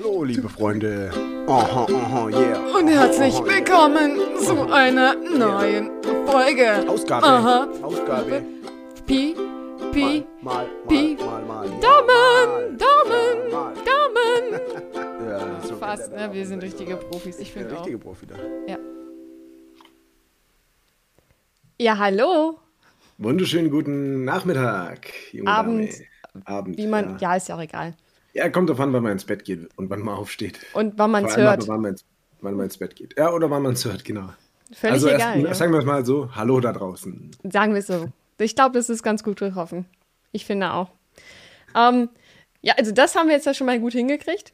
Hallo, liebe Freunde. Aha, aha, yeah. Und herzlich willkommen zu einer neuen Folge. Ausgabe. Aha. Ausgabe. Pi, Pi, Mal, mal, Pi. mal, mal, mal. Daumen, Daumen, Mal. Daumen. Ja, so Fast, ne? Wir sind richtige Profis. Ich bin finde auch. richtige Profi da. Ja. ja, hallo. Wunderschönen guten Nachmittag, junge Abend. Dame. Abend. Wie man, ja. ja, ist ja auch egal. Ja, kommt davon, wann man ins Bett geht und wann man aufsteht. Und wann man es hört. Wann man, ins, wann man ins Bett geht. Ja, oder wann man es hört, genau. Völlig also egal. erst, ja. sagen wir es mal so, hallo da draußen. Sagen wir es so. Ich glaube, das ist ganz gut getroffen. Ich finde auch. Ähm, ja, also das haben wir jetzt ja schon mal gut hingekriegt.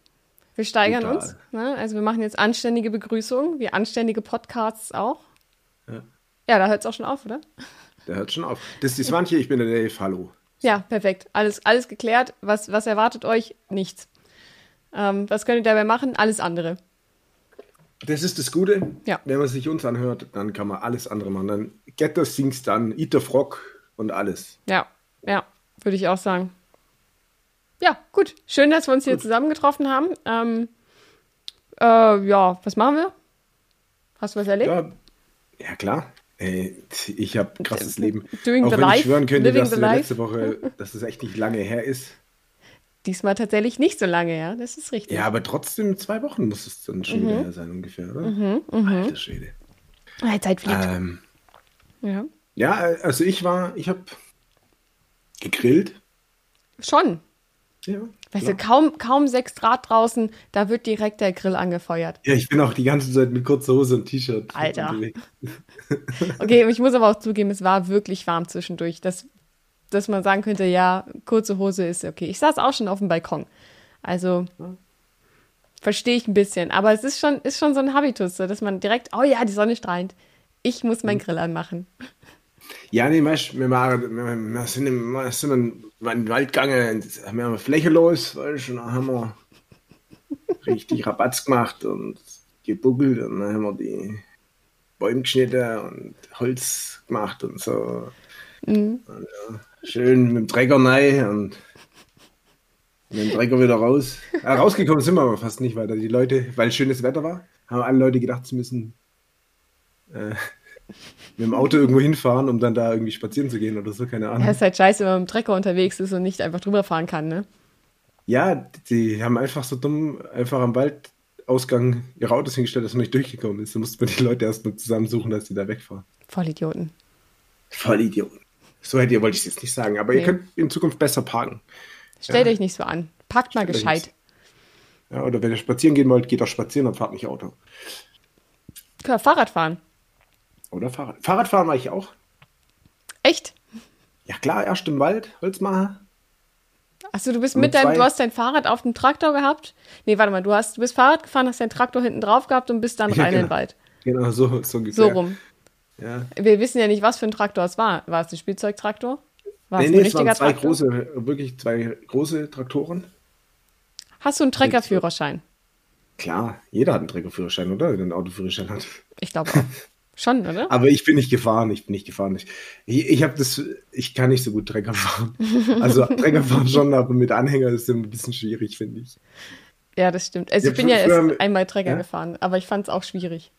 Wir steigern Total. uns. Ne? Also wir machen jetzt anständige Begrüßungen, wie anständige Podcasts auch. Ja. Ja, da hört es auch schon auf, oder? Der hört schon auf. Das ist die Swantje, ich bin der Dave, hallo. Ja, perfekt. Alles, alles geklärt. Was, was erwartet euch? Nichts. Ähm, was könnt ihr dabei machen? Alles andere. Das ist das Gute. Ja. Wenn man sich uns anhört, dann kann man alles andere machen. Dann Get the Things dann, Eat the Frog und alles. Ja, ja, würde ich auch sagen. Ja, gut. Schön, dass wir uns hier zusammengetroffen haben. Ähm, äh, ja, was machen wir? Hast du was erlebt? Ja, ja klar. Ey, ich habe krasses Leben. Doing Auch wenn life, ich schwören könnte, dass in life. letzte Woche, dass es echt nicht lange her ist. Diesmal tatsächlich nicht so lange, ja. Das ist richtig. Ja, aber trotzdem zwei Wochen muss es dann schon Mhm. wieder her sein ungefähr, oder? Alter Schwede. Die Zeit fliegt. Ähm, Ja. ja, also ich war, ich habe gegrillt. Schon. Ja, Weißt klar. du, kaum, kaum 6 Grad draußen, da wird direkt der Grill angefeuert. ja, ich bin auch die ganze Zeit mit kurzer Hose und T-Shirt. Alter. Okay, ich muss aber auch zugeben, es war wirklich warm zwischendurch, dass, dass man sagen könnte, ja, kurze Hose ist okay. Ich saß auch schon auf dem Balkon. Also verstehe ich ein bisschen. Aber es ist schon, ist schon so ein Habitus, so, dass man direkt, oh ja, die Sonne strahlt. Ich muss Mhm. meinen Grill anmachen. Ja, nee, weißt wir, waren- wir, wir sind, im, wir sind in den Wald gegangen, und haben wir Fläche los, weißt und dann haben wir richtig Rabatz gemacht und gebuckelt und dann haben wir die Bäume geschnitten und Holz gemacht und so. Und, ja, schön mit dem Trecker rein und mit dem Trecker wieder raus. Ja, rausgekommen sind wir aber fast nicht, weil da die Leute, weil schönes Wetter war, haben alle Leute gedacht, sie müssen äh, mit dem Auto irgendwo hinfahren, um dann da irgendwie spazieren zu gehen oder so, keine Ahnung. Ja, ist halt scheiße, wenn man mit dem Trecker unterwegs ist und nicht einfach drüber fahren kann, ne? Ja, die haben einfach so dumm einfach am Waldausgang ihre Autos hingestellt, dass man nicht durchgekommen ist. Da musste man die Leute erst mal zusammensuchen, dass die da wegfahren. Vollidioten. Voll Idioten. So hätte ihr, wollte ich es jetzt nicht sagen, aber Nee. ihr könnt in Zukunft besser parken. Stellt Ja. euch nicht so an. Packt mal Stellt euch gescheit. Ja, oder wenn ihr spazieren gehen wollt, geht doch spazieren und fahrt nicht Auto. Klar, Fahrrad fahren. Oder Fahrrad. Fahrradfahren war ich auch. Echt? Ja klar, erst im Wald, Holz machen. Achso, du bist Mit deinem, du hast dein Fahrrad auf dem Traktor gehabt? Nee, warte mal, du hast, du bist Fahrrad gefahren, hast deinen Traktor hinten drauf gehabt und bist dann Ja, rein in den genau. Wald. Genau, so, so ungefähr. So rum. Ja. Wir wissen ja nicht, was für ein Traktor es war. War es ein Spielzeugtraktor? War Nee, es nee, ein es waren richtiger zwei Traktor? große, wirklich zwei große Traktoren. Hast du einen Treckerführerschein? Klar, jeder hat einen Treckerführerschein, oder? Der einen Autoführerschein hat. Ich glaube auch. Schon, oder? Aber ich bin nicht gefahren, ich bin nicht gefahren. Ich, ich, ich habe das, ich kann nicht so gut Trecker fahren. Also Trecker fahren schon, aber mit Anhänger ist es ein bisschen schwierig, finde ich. Ja, das stimmt. Also Ja, ich bin ja erst einmal Trecker ja? gefahren, aber ich fand es auch schwierig.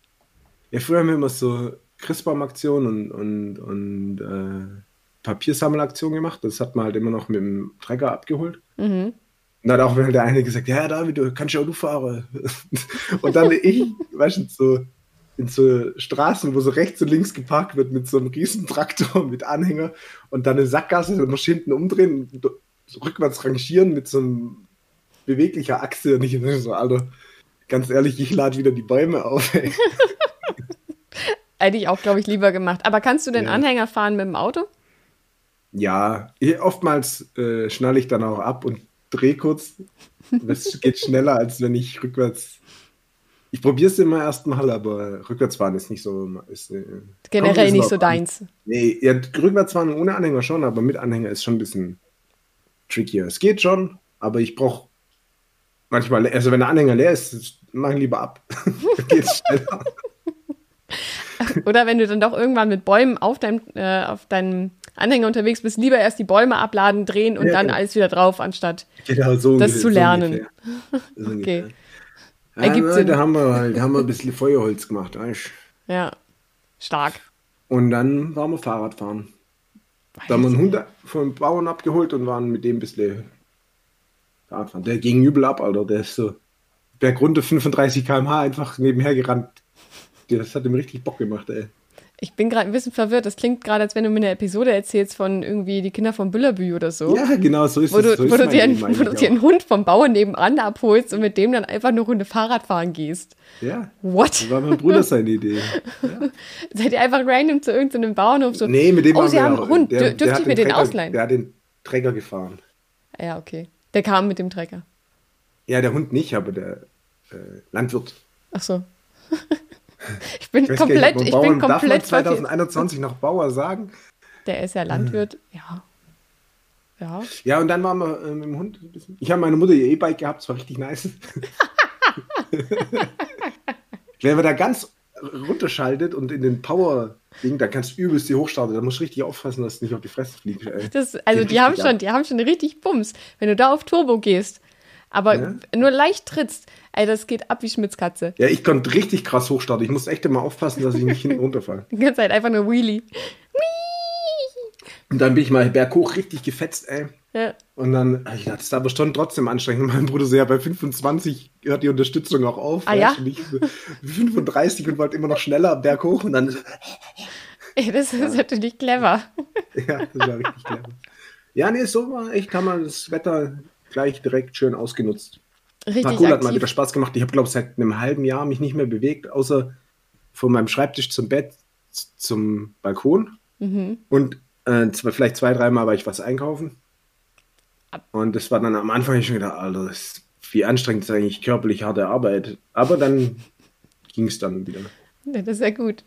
Ja, früher haben wir immer so Christbaumaktionen und, und, und äh, Papiersammelaktionen gemacht. Das hat man halt immer noch mit dem Trecker abgeholt. Mhm. Und dann hat auch mal der eine gesagt, ja, David, du kannst ja auch du fahren. und dann ich, weißt du, so in so Straßen, wo so rechts und links geparkt wird mit so einem riesen Traktor mit Anhänger und dann eine Sackgasse und noch hinten umdrehen und so rückwärts rangieren mit so einem beweglicher Achse und ich so, Alter, ganz ehrlich, ich lade wieder die Bäume auf. Ey. Hätte ich auch, glaube ich, lieber gemacht. Aber kannst du den Ja. Anhänger fahren mit dem Auto? Ja, eh, oftmals äh, schnalle ich dann auch ab und drehe kurz. Das geht schneller, als wenn ich rückwärts. Ich probiere es immer erst mal, aber rückwärts fahren ist nicht so. Ist, äh, Generell nicht so deins. Nee, ja, rückwärts fahren ohne Anhänger schon, aber mit Anhänger ist schon ein bisschen trickier. Es geht schon, aber ich brauche manchmal, also wenn der Anhänger leer ist, mach ihn lieber ab. Geht's schneller. Oder wenn du dann doch irgendwann mit Bäumen auf deinem, äh, auf deinem Anhänger unterwegs bist, lieber erst die Bäume abladen, drehen und Ja, dann genau. alles wieder drauf, anstatt Genau, so das ungefähr- zu lernen. So ungefähr. Okay. Ja, Ergibt na, da haben wir halt, haben wir ein bisschen Feuerholz gemacht, weißt Ja. Stark. Und dann waren wir Fahrradfahren. Da haben wir einen Hund vom Bauern abgeholt und waren mit dem ein bisschen Fahrradfahren. Der ging übel ab, Alter. Der ist so bergunter 35 km/h einfach nebenher gerannt. Das hat ihm richtig Bock gemacht, ey. Ich bin gerade ein bisschen verwirrt. Das klingt gerade, als wenn du mir eine Episode erzählst von irgendwie die Kinder von Büllerbü oder so. Ja, genau, so ist Wo du, es. So ist wo, du dir, einen, wo du dir einen Hund vom Bauern nebenan abholst und mit dem dann einfach eine Runde Fahrrad fahren gehst. Ja, What? das war mein Bruder seine Idee. Seid ihr einfach random zu irgendeinem Bauernhof so? Nee, mit dem oh, Sie haben einen Hund, der- Dür- der dürfte ich mir den Trecker- ausleihen? Der hat den Träger gefahren. Ja, okay. Der kam mit dem Trecker. Ja, der Hund nicht, aber der äh, Landwirt. Ach so. ich bin Ich nicht, komplett, man ich Bauern- bin Darf man komplett verwirrt. 2021 noch Bauer sagen? Der ist ja Landwirt. Ja. Ja. Ja, und dann waren wir äh, mit dem Hund ein bisschen. Ich habe meine Mutter ihr E-Bike gehabt, es war richtig nice. Wenn man da ganz runterschaltet und in den Power-Ding, da kannst du übelst die hochstarten. Da musst du richtig aufpassen, dass du nicht auf die Fresse fliegst. Das, also die haben schon, die haben schon richtig Bums. Wenn du da auf Turbo gehst, aber Ja. nur leicht trittst, ey, das geht ab wie Schmitzkatze. Ja, ich konnte richtig krass hochstarten. Ich muss echt immer aufpassen, dass ich nicht hinten runterfalle. Die ganze Zeit einfach nur Wheelie. Und dann bin ich mal berghoch richtig gefetzt, ey. Ja. Und dann, ich dachte, das ist aber schon trotzdem anstrengend. Und mein Bruder so, ja, bei 25 hört die Unterstützung auch auf. Ah, ja? Und ich so 35 und wollte immer noch schneller berghoch. Und dann, Ey, das ist natürlich clever. ja, das war richtig clever. Ja, nee, so war echt, haben wir das Wetter gleich direkt schön ausgenutzt. Richtig Parkour hat mal aktiv. wieder Spaß gemacht. Ich habe, glaube ich, seit einem halben Jahr mich nicht mehr bewegt, außer von meinem Schreibtisch zum Bett zum Balkon. Mhm. Und äh, zwei, vielleicht zwei, dreimal war ich was einkaufen. Und das war dann am Anfang schon gedacht, Alter, das wie anstrengend ist eigentlich körperlich harte Arbeit. Aber dann ging es dann wieder. Ja, das ist ja gut.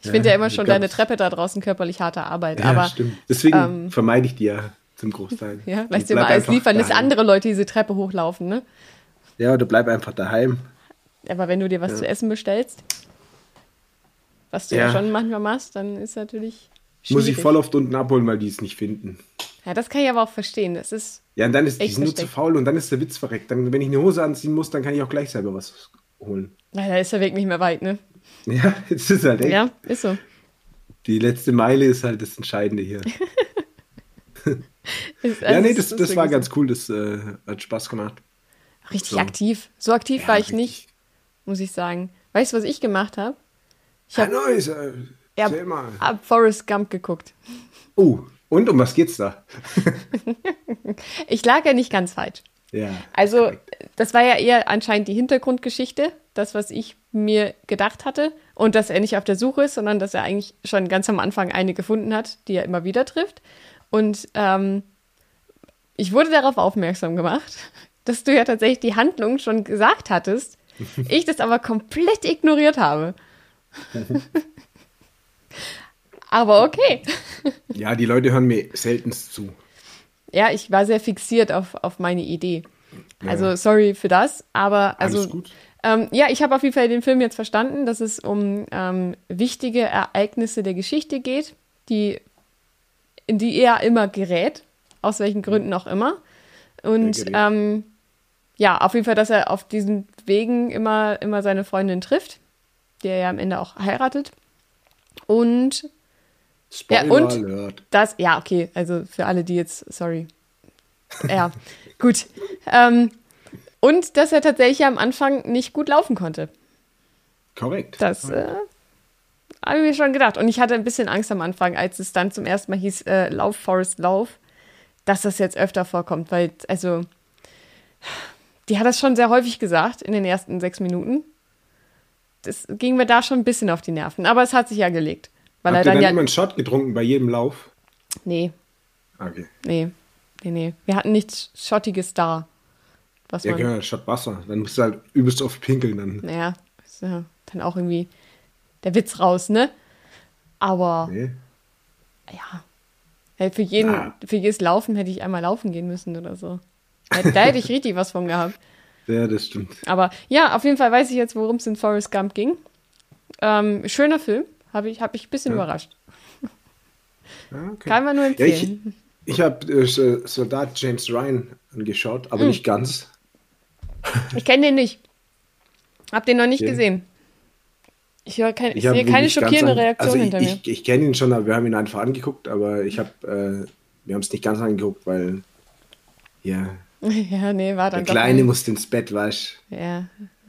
Ich Ja, finde ja immer schon deine Treppe da draußen körperlich harte Arbeit. Ja, aber stimmt. Deswegen ähm, vermeide ich die ja zum Großteil. ja, lässt dir mal alles liefern, dass andere Leute diese Treppe hochlaufen, ne? Ja, oder bleib einfach daheim. Aber wenn du dir was Ja. zu essen bestellst, was du ja. Ja. schon manchmal machst, dann ist natürlich Muss ich schwierig. voll oft unten abholen, weil die es nicht finden. Ja, das kann ich aber auch verstehen. Das ist, Ja, und dann ist die sind nur zu faul und dann ist der Witz verreckt. Dann, wenn ich eine Hose anziehen muss, dann kann ich auch gleich selber was holen. leider ist der Weg nicht mehr weit, ne? Ja, jetzt ist halt echt. Ja, ist so. Die letzte Meile ist halt das Entscheidende hier. Ist, ja, nee, das, das war ganz cool. Das äh, hat Spaß gemacht. Richtig so. aktiv. So aktiv Ja, war ich richtig. nicht, muss ich sagen. Weißt du, was ich gemacht habe? Ich Ja, habe nice. Äh, mal. hab Forrest Gump geguckt. Oh, und um was geht's da? Ich lag ja nicht ganz falsch. Ja. Also, das war ja eher anscheinend die Hintergrundgeschichte, das, was ich mir gedacht hatte. Und dass er nicht auf der Suche ist, sondern dass er eigentlich schon ganz am Anfang eine gefunden hat, die er immer wieder trifft. Und ähm, ich wurde darauf aufmerksam gemacht, dass du ja tatsächlich die Handlung schon gesagt hattest, ich das aber komplett ignoriert habe. aber okay. ja, die Leute hören mir seltenst zu. Ja, ich war sehr fixiert auf, auf meine Idee. Ja. Also sorry für das, aber also Alles gut. Ähm, ja, ich habe auf jeden Fall den Film jetzt verstanden, dass es um ähm, wichtige Ereignisse der Geschichte geht, die in die er immer gerät, aus welchen Gründen auch immer. Und ähm, ja, auf jeden Fall, dass er auf diesen Wegen immer, immer seine Freundin trifft, die er ja am Ende auch heiratet. Und Ja, Spoiler und- Alert. das, ja, okay, also für alle, die jetzt, sorry. Ja, gut. Ähm, und dass er tatsächlich am Anfang nicht gut laufen konnte. Korrekt. Das äh, habe ich mir schon gedacht. Und ich hatte ein bisschen Angst am Anfang, als es dann zum ersten Mal hieß, äh, Lauf, Forest, Lauf, dass das jetzt öfter vorkommt, weil, also, die hat das schon sehr häufig gesagt in den ersten sechs Minuten. Das ging mir da schon ein bisschen auf die Nerven, aber es hat sich ja gelegt. Weil Habt er dann dann ja. immer einen Shot getrunken bei jedem Lauf? Nee, Okay. nee, nee, nee. Wir hatten nichts Schottiges da. Was Ja, man. genau, Shot Wasser. Dann musst du halt übelst oft pinkeln. Dann. Naja, ja dann auch irgendwie der Witz raus, ne? Aber Nee. ja. Hey, für, jeden, Ja. für jedes Laufen hätte ich einmal laufen gehen müssen oder so. Da, hätte ich richtig was von gehabt. Ja, das stimmt. Aber ja, auf jeden Fall weiß ich jetzt, worum es in Forrest Gump ging. Ähm, schöner Film. Habe ich, hab ich ein bisschen Ja. überrascht. Ja, okay. Kann man nur Ja, empfehlen. ich ich habe äh, so- Soldat James Ryan angeschaut, Hm. aber nicht ganz. ich kenne den nicht. Hab den noch nicht Okay. gesehen. Ich, kein, ich hab sehe keine schockierende an- Reaktion also ich, hinter mir. Ich, ich kenne ihn schon, aber wir haben ihn einfach angeguckt, aber ich habe, äh, wir haben es nicht ganz angeguckt, weil ja, ja, nee, war der dann doch Kleine musste ins Bett, weißt. Ja,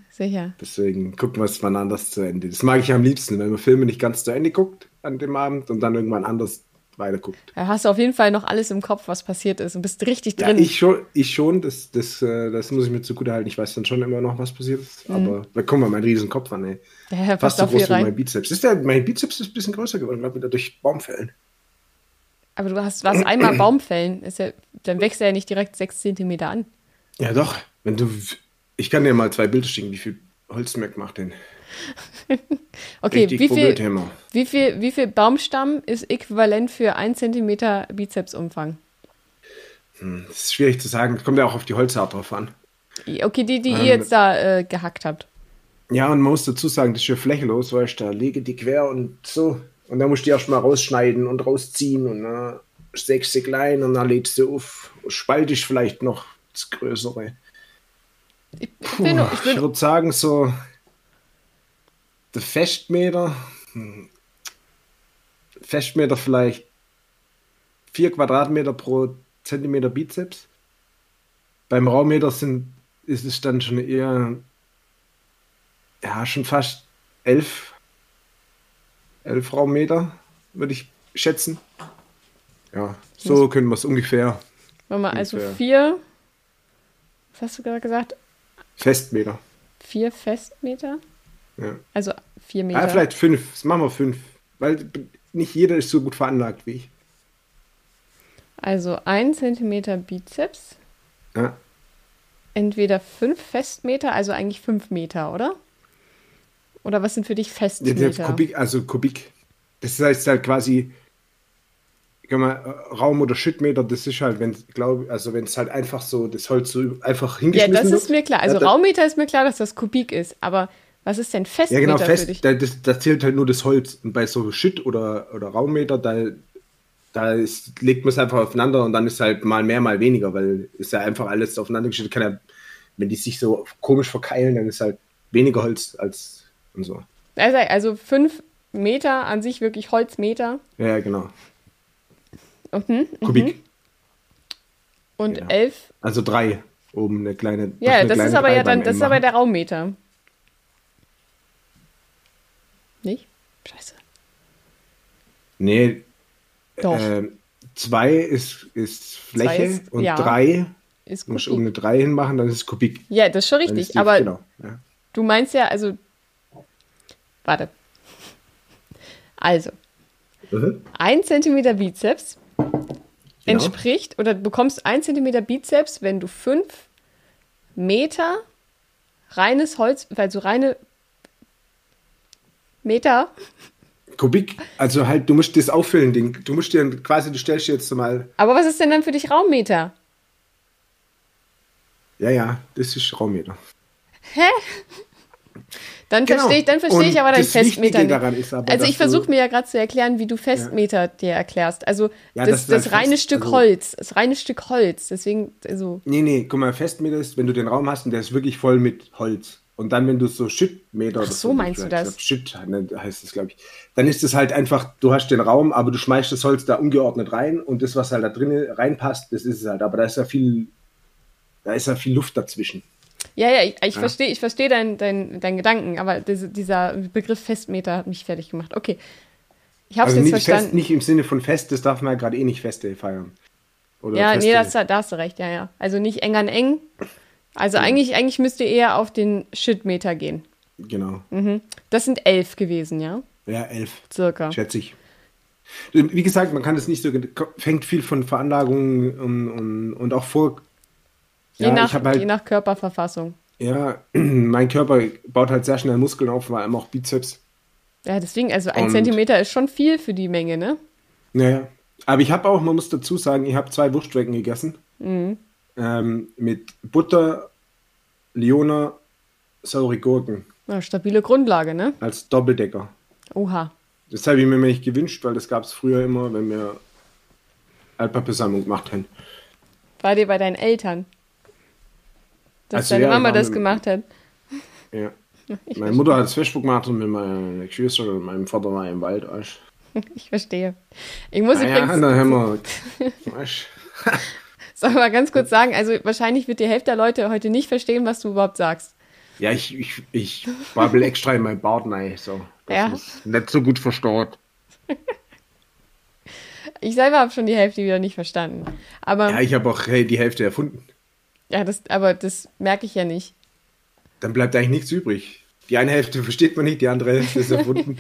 sicher. Deswegen gucken wir es mal anders zu Ende. Das mag ich am liebsten, wenn man Filme nicht ganz zu Ende guckt an dem Abend und dann irgendwann anders weiterguckt. Da hast du auf jeden Fall noch alles im Kopf, was passiert ist und bist richtig Ja, drin. ich schon, ich schon das, das, äh, das muss ich mir zugute halten. Ich weiß dann schon immer noch, was passiert ist. Aber da kommt mal mein riesen Kopf an, ey. Mhm. ja, Fast so groß wie mein. Bizeps. Ist der, mein Bizeps ist ein bisschen größer geworden, glaube wieder durch Baumfällen. Aber du hast was einmal Baumfällen. Ist ja, dann wächst er ja nicht direkt sechs Zentimeter an. Ja, doch. Wenn du, ich kann dir mal zwei Bilder schicken, wie viel Holzmerk macht den. Okay, Richtig wie viel, wie, viel, wie viel Baumstamm ist äquivalent für 1 Zentimeter Bizepsumfang? Das ist schwierig zu sagen. Kommt ja auch auf die Holzart drauf an. Okay, die, die ihr Ähm, jetzt da äh, gehackt habt. Ja, und man muss dazu sagen, das ist ja flächelos, weißt du, da lege die quer und so. Und dann musst du die erst mal rausschneiden und rausziehen und dann sägst sie klein und dann lädst du auf. Spaltisch vielleicht noch das Größere. Ich nur, ich Ich würde sagen, so der Festmeter, Festmeter vielleicht 4 Quadratmeter pro Zentimeter Bizeps. Beim Raummeter sind, ist es dann schon eher, ja, schon fast 11, 11 Raummeter, würde ich schätzen. Ja, so können wir es ungefähr. warte mal, also ungefähr. vier, was hast du gerade gesagt? Festmeter. Vier Festmeter? Ja. Also vier Meter. Ah, vielleicht fünf. Das machen wir fünf. Weil nicht jeder ist so gut veranlagt wie ich. Also ein Zentimeter Bizeps, Ja. entweder fünf Festmeter, also eigentlich fünf Meter, oder? Oder was sind für dich Festmeter? Kubik, also Kubik. Das heißt halt quasi, kann man, äh, Raum- oder Schüttmeter, das ist halt, wenn, glaube also wenn es halt einfach so, das Holz so einfach ja, hingeschmissen das wird. ist mir klar. Also Ja, Raummeter ist mir klar, dass das Kubik ist, aber was ist denn Ja, Festmeter genau, für fest, da, das, da zählt halt nur das Holz. Und bei so Schütt- oder, oder Raummeter, da, da ist, legt man es einfach aufeinander und dann ist halt mal mehr, mal weniger, weil ist ja einfach alles aufeinander. Kann ja, wenn die sich so komisch verkeilen, dann ist halt weniger Holz als und so. Also, also fünf Meter an sich wirklich Holzmeter Ja, genau. mhm. Kubik. und Ja. elf. Also drei. Oben eine kleine. Ja, eine das kleine ist aber ja dann, das ist aber der Raummeter. Nicht? Scheiße. Nee. Doch. ähm, zwei ist, ist Zwei Fläche ist- und ja. drei Ist musst du um eine drei hinmachen, dann ist es Kubik. Ja, das ist schon richtig. ist die- aber genau, ja. du meinst ja, also. Warte. Also, Mhm. ein Zentimeter Bizeps Genau. entspricht oder du bekommst ein Zentimeter Bizeps, wenn du fünf Meter reines Holz, also reine Meter, Kubik, also halt, du musst das auffüllen, Ding. Du musst dir quasi, du stellst dir jetzt mal, aber was ist denn dann für dich Raummeter? ja, ja, das ist Raummeter. Dann Genau. verstehe ich, dann verstehe ich aber dein Festmeter nicht. daran ist aber, also ich versuche mir ja gerade zu erklären, wie du Festmeter dir erklärst. Also Ja, das, das das, reine fest, Stück also- Holz, das reine Stück Holz. Deswegen, also Nee, nee, guck mal, Festmeter ist, wenn du den Raum hast und der ist wirklich voll mit Holz. Und dann, wenn du so Schüttmeter Ach oder so, meinst du das? glaub, Schütt ne, heißt das, glaube ich. Dann ist es halt einfach, du hast den Raum, aber du schmeißt das Holz da ungeordnet rein und das, was halt da drin reinpasst, das ist es halt. Aber da ist ja viel, da ist ja viel Luft dazwischen. ja, ja, ich, ich verstehe, ich verstehe deinen dein, dein Gedanken, aber diese, dieser Begriff Festmeter hat mich fertig gemacht. Okay, ich habe es Also jetzt nicht, verstanden. fest, nicht im Sinne von Fest, das darf man ja gerade eh nicht Feste feiern. Oder ja, Feste. nee, das, da hast du recht, ja, ja. Also nicht eng an eng. Also eigentlich, eigentlich müsst ihr eher auf den Schrittmeter gehen. Genau. Das sind elf gewesen, ja? Ja, elf, Circa. schätze ich. Wie gesagt, man kann es nicht so, fängt viel von Veranlagungen und, und, und auch vor. Je, Ja, nach, ich habe halt je nach Körperverfassung. Ja, mein Körper baut halt sehr schnell Muskeln auf, vor allem auch Bizeps. Ja, deswegen, also ein Und- Zentimeter ist schon viel für die Menge, ne? Naja. Aber ich habe auch, man muss dazu sagen, ich habe zwei Wurstwecken gegessen. Mhm. Ähm, mit Butter, Liona, saure Gurken Ja, stabile Grundlage, ne? als Doppeldecker. Oha. Das habe ich mir nicht gewünscht, weil das gab es früher immer, wenn wir Altpapiersammlung gemacht haben. War dir bei deinen Eltern? Dass Also deine ja, Mama das wir- gemacht hat. Ja. Ich, Meine Mutter hat das Facebook gemacht und mit meiner Geschwister und meinem Vater war im Wald. Weißt. ich verstehe. Ich muss Ah ja, übrigens, dann haben wir. Soll mal ganz kurz sagen, also wahrscheinlich wird die Hälfte der Leute heute nicht verstehen, was du überhaupt sagst. Ja, ich, ich, ich babbel extra in meinen Bart rein, so. Das Ja. ist nicht so gut verstaut. Ich selber habe schon die Hälfte wieder nicht verstanden. Aber Ja, ich habe auch hey, die Hälfte erfunden. ja, das, aber das merke ich ja nicht. Dann bleibt eigentlich nichts übrig. Die eine Hälfte versteht man nicht, die andere Hälfte ist erfunden.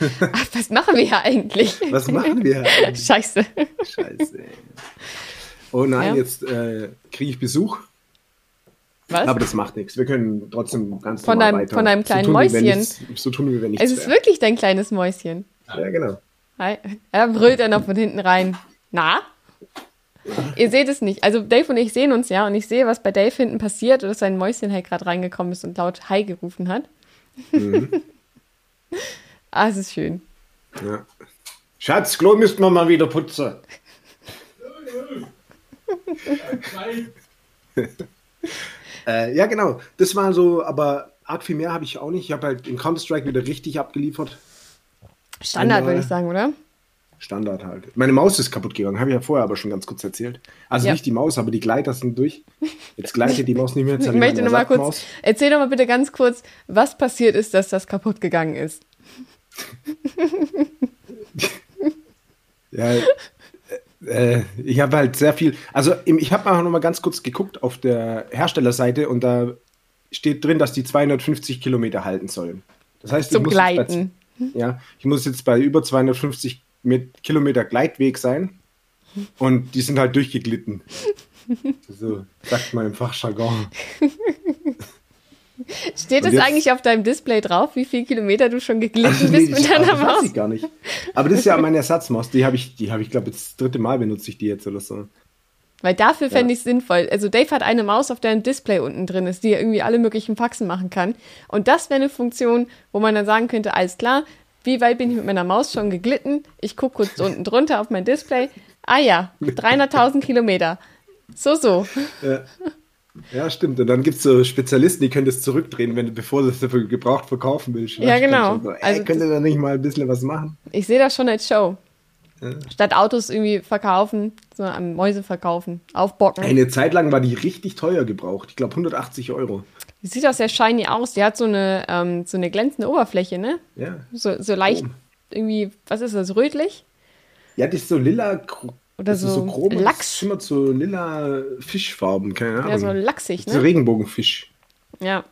Ach, was machen wir hier eigentlich? Was machen wir eigentlich? Scheiße. Scheiße. Oh nein, Ja. jetzt äh, kriege ich Besuch. Was? Aber das macht nichts. Wir können trotzdem ganz Von normal deinem- weiter. von deinem kleinen so tun, wie Mäuschen. So tun wir, wenn nichts es ist wäre. wirklich dein kleines Mäuschen. Ja, genau. Hi. Er brüllt er noch von hinten rein. Na? Ihr seht es nicht. Also Dave und ich sehen uns ja und ich sehe, was bei Dave hinten passiert, dass sein Mäuschen halt gerade reingekommen ist und laut Hi gerufen hat. Mhm. ah, es ist schön. Ja. Schatz, Klo müssten wir mal wieder putzen. Äh, ja, genau. Das war so, aber arg viel mehr habe ich auch nicht. Ich habe halt in Counter-Strike wieder richtig abgeliefert. Standard, Einmal- würde ich sagen, oder? Standard halt. Meine Maus ist kaputt gegangen, habe ich ja vorher aber schon ganz kurz erzählt. Also Ja. nicht die Maus, aber die Gleiter sind durch. Jetzt gleitet die Maus nicht mehr. Jetzt Ich möchte meine noch mal kurz, erzähl doch mal bitte ganz kurz, was passiert ist, dass das kaputt gegangen ist. Ja, äh, ich habe halt sehr viel. Also ich habe mal noch mal ganz kurz geguckt auf der Herstellerseite und da steht drin, dass die 250 Kilometer halten sollen. Das heißt, ich Zum muss jetzt Gleiten. Bei, ja, ich muss jetzt bei über 250 mit Kilometer Gleitweg sein und die sind halt durchgeglitten. So sagt man im Fachjargon. Steht es jetzt- eigentlich auf deinem Display drauf, wie viele Kilometer du schon geglitten Also, nee, bist mit deiner das weiß Maus? ich gar nicht. Aber das ist ja meine Ersatzmaus. Die habe ich, die habe ich glaube das dritte Mal benutze ich die jetzt oder so. Weil dafür fände ich es sinnvoll. Also Dave hat eine Maus, auf der ein Display unten drin ist, die ja irgendwie alle möglichen Faxen machen kann. Und das wäre eine Funktion, wo man dann sagen könnte, alles klar, wie weit bin ich mit meiner Maus schon geglitten? Ich gucke kurz unten drunter auf mein Display. Ah ja, 300.000 Kilometer. So, so. Ja. Ja, stimmt. Und dann gibt es so Spezialisten, die können das zurückdrehen, wenn du, bevor du es dafür gebraucht verkaufen willst. Ja, genau. So, ey, Also könnt ihr da nicht mal ein bisschen was machen? Ich sehe das schon als Show. Ja. Statt Autos irgendwie verkaufen, so an Mäuse verkaufen, aufbocken. Eine Zeit lang war die richtig teuer gebraucht. Ich glaube 180 Euro. Die sieht auch sehr shiny aus. Die hat so eine, ähm, so eine glänzende Oberfläche, ne? Ja. So, so leicht Oh. irgendwie, was ist das, rötlich? Ja, das ist so lila. Oder das ist so chrom, Lachs. Das schimmert so lila Fischfarben, keine Ahnung. Ja, so lachsig, so ne? Regenbogenfisch. Ja.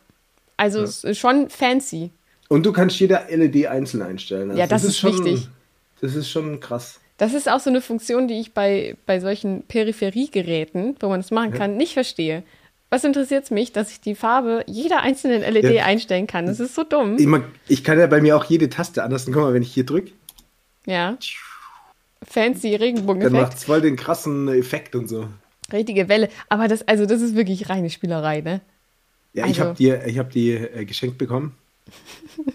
Also ist schon fancy. Und du kannst jeder LED einzeln einstellen. Also Ja, das ist wichtig. Das ist schon krass. Das ist auch so eine Funktion, die ich bei, bei solchen Peripheriegeräten, wo man das machen kann, nicht verstehe. Was interessiert es mich, dass ich die Farbe jeder einzelnen LED Ja. einstellen kann? Das ist so dumm. Ich, ich kann ja bei mir auch jede Taste anders. Guck mal, wenn ich hier drücke, Ja. Fancy dann Regenbogeneffekt. macht es voll den krassen Effekt und so. Richtige Welle. Aber das, also das ist wirklich reine Spielerei, ne? Ja, ich Also- habe die, ich hab die äh, geschenkt bekommen.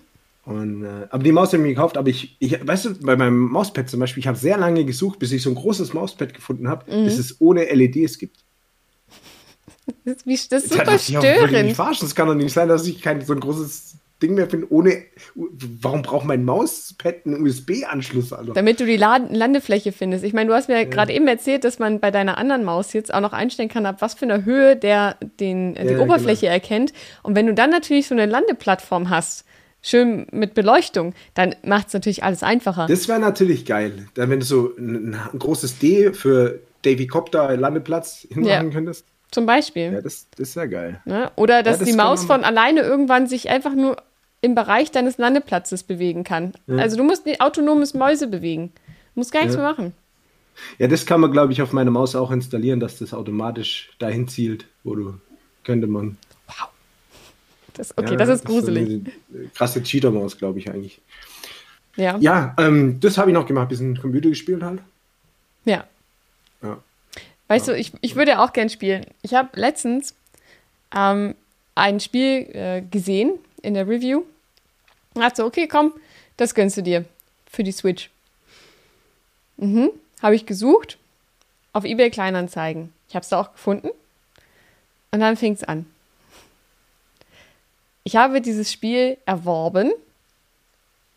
Und, äh, aber die Maus habe ich mir gekauft, aber ich, ich, weißt du, bei meinem Mauspad zum Beispiel, ich habe sehr lange gesucht, bis ich so ein großes Mauspad gefunden habe, Mhm. das es ohne LEDs gibt. Das ist, wie, das ist super ich auch, wollte ich störend. verarschen. Es kann doch nicht sein, dass ich kein so ein großes Ding mehr finde, ohne. Warum braucht mein Mauspad einen USB-Anschluss, Alter? Damit du die Lad Landefläche findest. Ich meine, du hast mir gerade eben erzählt, dass man bei deiner anderen Maus jetzt auch noch einstellen kann, ab was für einer Höhe der den, äh, die Ja, Oberfläche erkennt. Und wenn du dann natürlich so eine Landeplattform hast, schön mit Beleuchtung, dann macht es natürlich alles einfacher. Das wäre natürlich geil. Dann, wenn du so ein, ein großes D für Davy Copter Landeplatz hinmachen Ja. könntest. Zum Beispiel. Ja, das, das wäre geil. Ne? Oder dass das die Maus von alleine irgendwann sich einfach nur im Bereich deines Landeplatzes bewegen kann. Also du musst nicht autonomes Mäuse bewegen. Du musst gar nichts Ja. mehr machen. Ja, das kann man, glaube ich, auf meiner Maus auch installieren, dass das automatisch dahin zielt, wo du. Könnte man. Das, okay, Ja, das ist so gruselig. eine krasse Cheater-Maus, glaube ich eigentlich. Ja. Ja, ähm, das habe ich noch gemacht, bisschen Computer gespielt halt. ja. Ja. Weißt du, ich, ich würde auch gern spielen. Ich habe letztens ähm, ein Spiel äh, gesehen in der Review und dachte so, okay, komm, das gönnst du dir für die Switch. Mhm, habe ich gesucht auf eBay Kleinanzeigen. Ich habe es da auch gefunden. Und dann fing es an. Ich habe dieses Spiel erworben,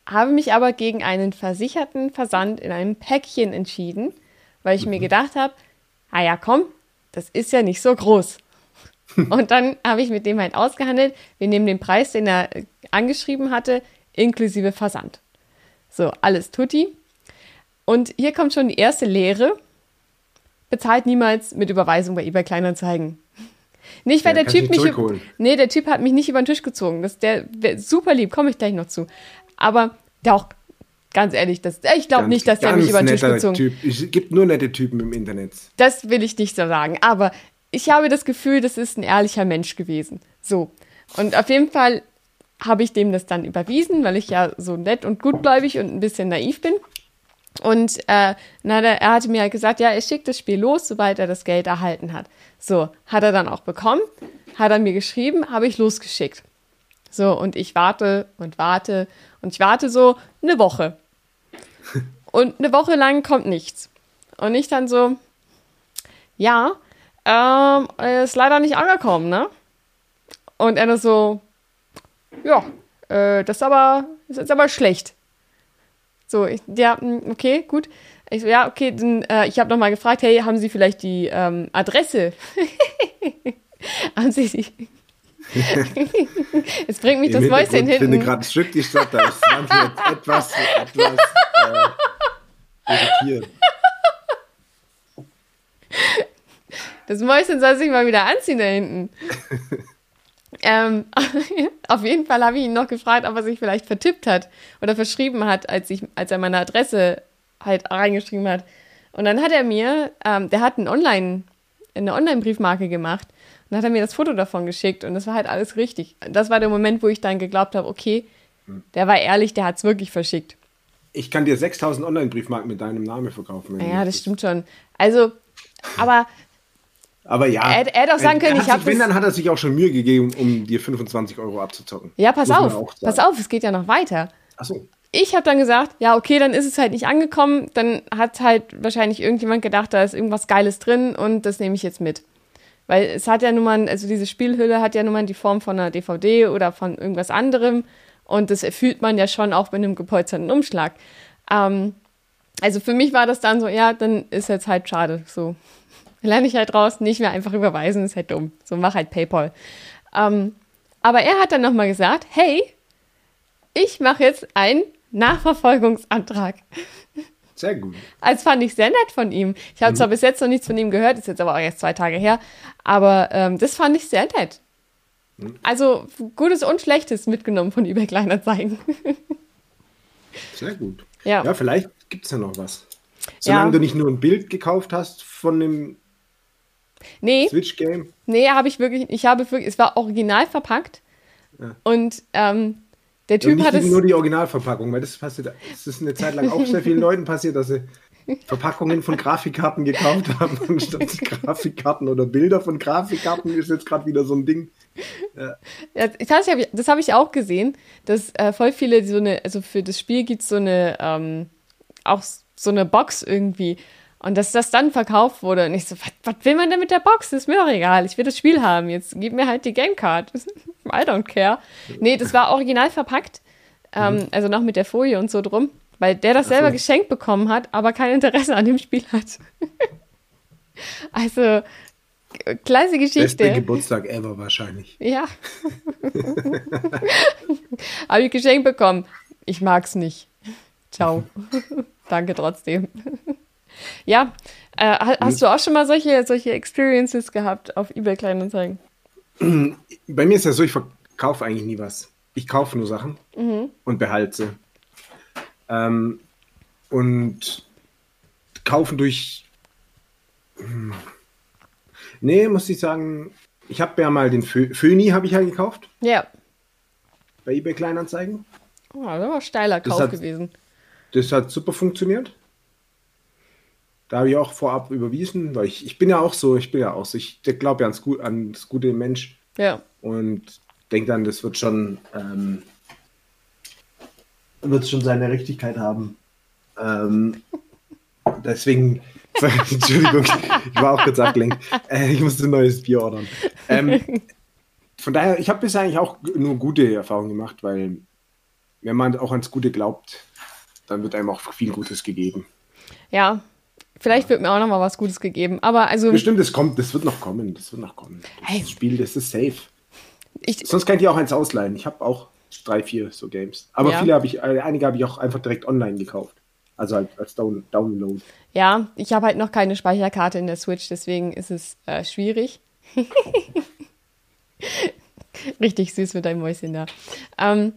habe mich aber gegen einen versicherten Versand in einem Päckchen entschieden, weil ich mhm. mir gedacht habe, ah ja, komm, das ist ja nicht so groß. Und dann habe ich mit dem halt ausgehandelt, wir nehmen den Preis, den er angeschrieben hatte, inklusive Versand. So, alles tutti. Und hier kommt schon die erste Lehre. Bezahlt niemals mit Überweisung bei eBay Kleinanzeigen. Nicht, weil ja, der Typ mich. Nee, der Typ hat mich nicht über den Tisch gezogen. Das, der, der super lieb, komme ich gleich noch zu. Aber der auch, ganz ehrlich, das, ich glaube nicht, dass der mich über den Tisch gezogen hat. Es gibt nur nette Typen im Internet. Das will ich nicht so sagen. Aber ich habe das Gefühl, das ist ein ehrlicher Mensch gewesen. So. Und auf jeden Fall habe ich dem das dann überwiesen, weil ich ja so nett und gutgläubig und ein bisschen naiv bin. Und äh, na, der, er hatte mir halt gesagt, ja, er schickt das Spiel los, sobald er das Geld erhalten hat. So, hat er dann auch bekommen, hat er mir geschrieben, habe ich losgeschickt. So, und ich warte und warte und ich warte so eine Woche. Und eine Woche lang kommt nichts. Und ich dann so, ja, ähm, ist leider nicht angekommen, ne? Und er so, ja, äh, das ist aber, das ist aber schlecht. So, ich, ja, hm, okay, gut. Ich so, ja, okay, dann, äh, ich habe nochmal gefragt, hey, haben Sie vielleicht die ähm, Adresse? haben Sie die? Jetzt bringt mich Im das Mäuschen hinten. Ich finde gerade ein Stück die Stadt, da ist etwas, etwas äh, irritiert. Das Mäuschen soll sich mal wieder anziehen da hinten. Ähm, auf jeden Fall habe ich ihn noch gefragt, ob er sich vielleicht vertippt hat oder verschrieben hat, als, ich, als er meine Adresse halt reingeschrieben hat. Und dann hat er mir, ähm, der hat einen Online, eine Online-Briefmarke gemacht und hat er mir das Foto davon geschickt und das war halt alles richtig. Das war der Moment, wo ich dann geglaubt habe, okay, der war ehrlich, der hat es wirklich verschickt. Ich kann dir 6000 Online-Briefmarken mit deinem Namen verkaufen. Ja, das stimmt schon. Also, aber aber ja. Er, er hätte auch sagen können, ich habe. Wenn, dann hat er sich auch schon Mühe gegeben, um dir 25 Euro abzuzocken. Ja, pass auf. Pass auf, es geht ja noch weiter. Ach so. Ich habe dann gesagt, ja, okay, dann ist es halt nicht angekommen. Dann hat halt wahrscheinlich irgendjemand gedacht, da ist irgendwas Geiles drin und das nehme ich jetzt mit. Weil es hat ja nun mal, also diese Spielhülle hat ja nun mal die Form von einer DVD oder von irgendwas anderem. Und das erfüllt man ja schon auch mit einem gepolsterten Umschlag. Ähm, also für mich war das dann so, ja, dann ist jetzt halt schade. So, lerne ich halt raus, nicht mehr einfach überweisen, ist halt dumm. So mach halt PayPal. Ähm, aber er hat dann nochmal gesagt, hey, ich mache jetzt einen Nachverfolgungsantrag. Sehr gut. Das fand ich sehr nett von ihm. Ich habe mhm. zwar bis jetzt noch nichts von ihm gehört, ist jetzt aber auch erst zwei Tage her, aber ähm, das fand ich sehr nett. Mhm. Also Gutes und Schlechtes mitgenommen von eBay Kleinanzeigen. sehr gut. Ja, ja vielleicht gibt es ja noch was. Solange ja. du nicht nur ein Bild gekauft hast von dem Nee. Switch-Game? Nee, habe ich wirklich, ich habe wirklich, es war original verpackt. Ja. Und ähm, der Typ hat es. nur die Originalverpackung, weil das passiert, das ist eine Zeit lang auch sehr vielen Leuten passiert, dass sie Verpackungen von Grafikkarten gekauft haben, anstatt Grafikkarten oder Bilder von Grafikkarten ist jetzt gerade wieder so ein Ding. Ja. ja das habe ich, hab ich auch gesehen, dass äh, voll viele so eine, also für das Spiel gibt es so eine, ähm, auch so eine Box irgendwie. Und dass das dann verkauft wurde. Und ich so, was will man denn mit der Box? Das ist mir auch egal. Ich will das Spiel haben. Jetzt gib mir halt die Gamecard. I don't care. Nee, das war original verpackt. Ähm, mhm. Also noch mit der Folie und so drum. Weil der das selber so. geschenkt bekommen hat, aber kein Interesse an dem Spiel hat. also, klasse Geschichte. Beste Geburtstag ever wahrscheinlich. Ja. Habe ich geschenkt bekommen. Ich mag's nicht. Ciao. Danke trotzdem. Ja, äh, hast du auch schon mal solche, solche Experiences gehabt auf eBay Kleinanzeigen? Bei mir ist ja so, ich verkaufe eigentlich nie was. Ich kaufe nur Sachen mhm. und behalte sie. Ähm, und kaufen durch. Hm, nee, muss ich sagen, ich habe ja mal den Fö Föni habe ich ja gekauft. Ja. Bei eBay Kleinanzeigen. Oh, das war ein steiler Kauf hat, gewesen. Das hat super funktioniert. Da habe ich auch vorab überwiesen, weil ich, ich bin ja auch so, ich bin ja auch so, ich glaube ja ans, an das gute Mensch. Ja. Und denke dann, das wird schon, ähm, wird schon seine Richtigkeit haben. Ähm, deswegen Entschuldigung, ich war auch kurz abgelenkt. Äh, ich musste ein neues Bier ordern. Ähm, von daher, ich habe bisher eigentlich auch nur gute Erfahrungen gemacht, weil wenn man auch ans Gute glaubt, dann wird einem auch viel Gutes gegeben. Ja, vielleicht wird mir auch noch mal was Gutes gegeben. Aber also. Bestimmt, das kommt, das wird noch kommen. Das wird noch kommen. Das Hey. Spiel, das ist safe. Ich, Sonst kann ich dir auch eins ausleihen. Ich habe auch drei, vier so Games. Aber Ja. viele habe ich, äh, einige habe ich auch einfach direkt online gekauft. Also halt als Down Download. ja, ich habe halt noch keine Speicherkarte in der Switch, deswegen ist es äh, schwierig. Richtig süß mit deinem Mäuschen da. Ähm,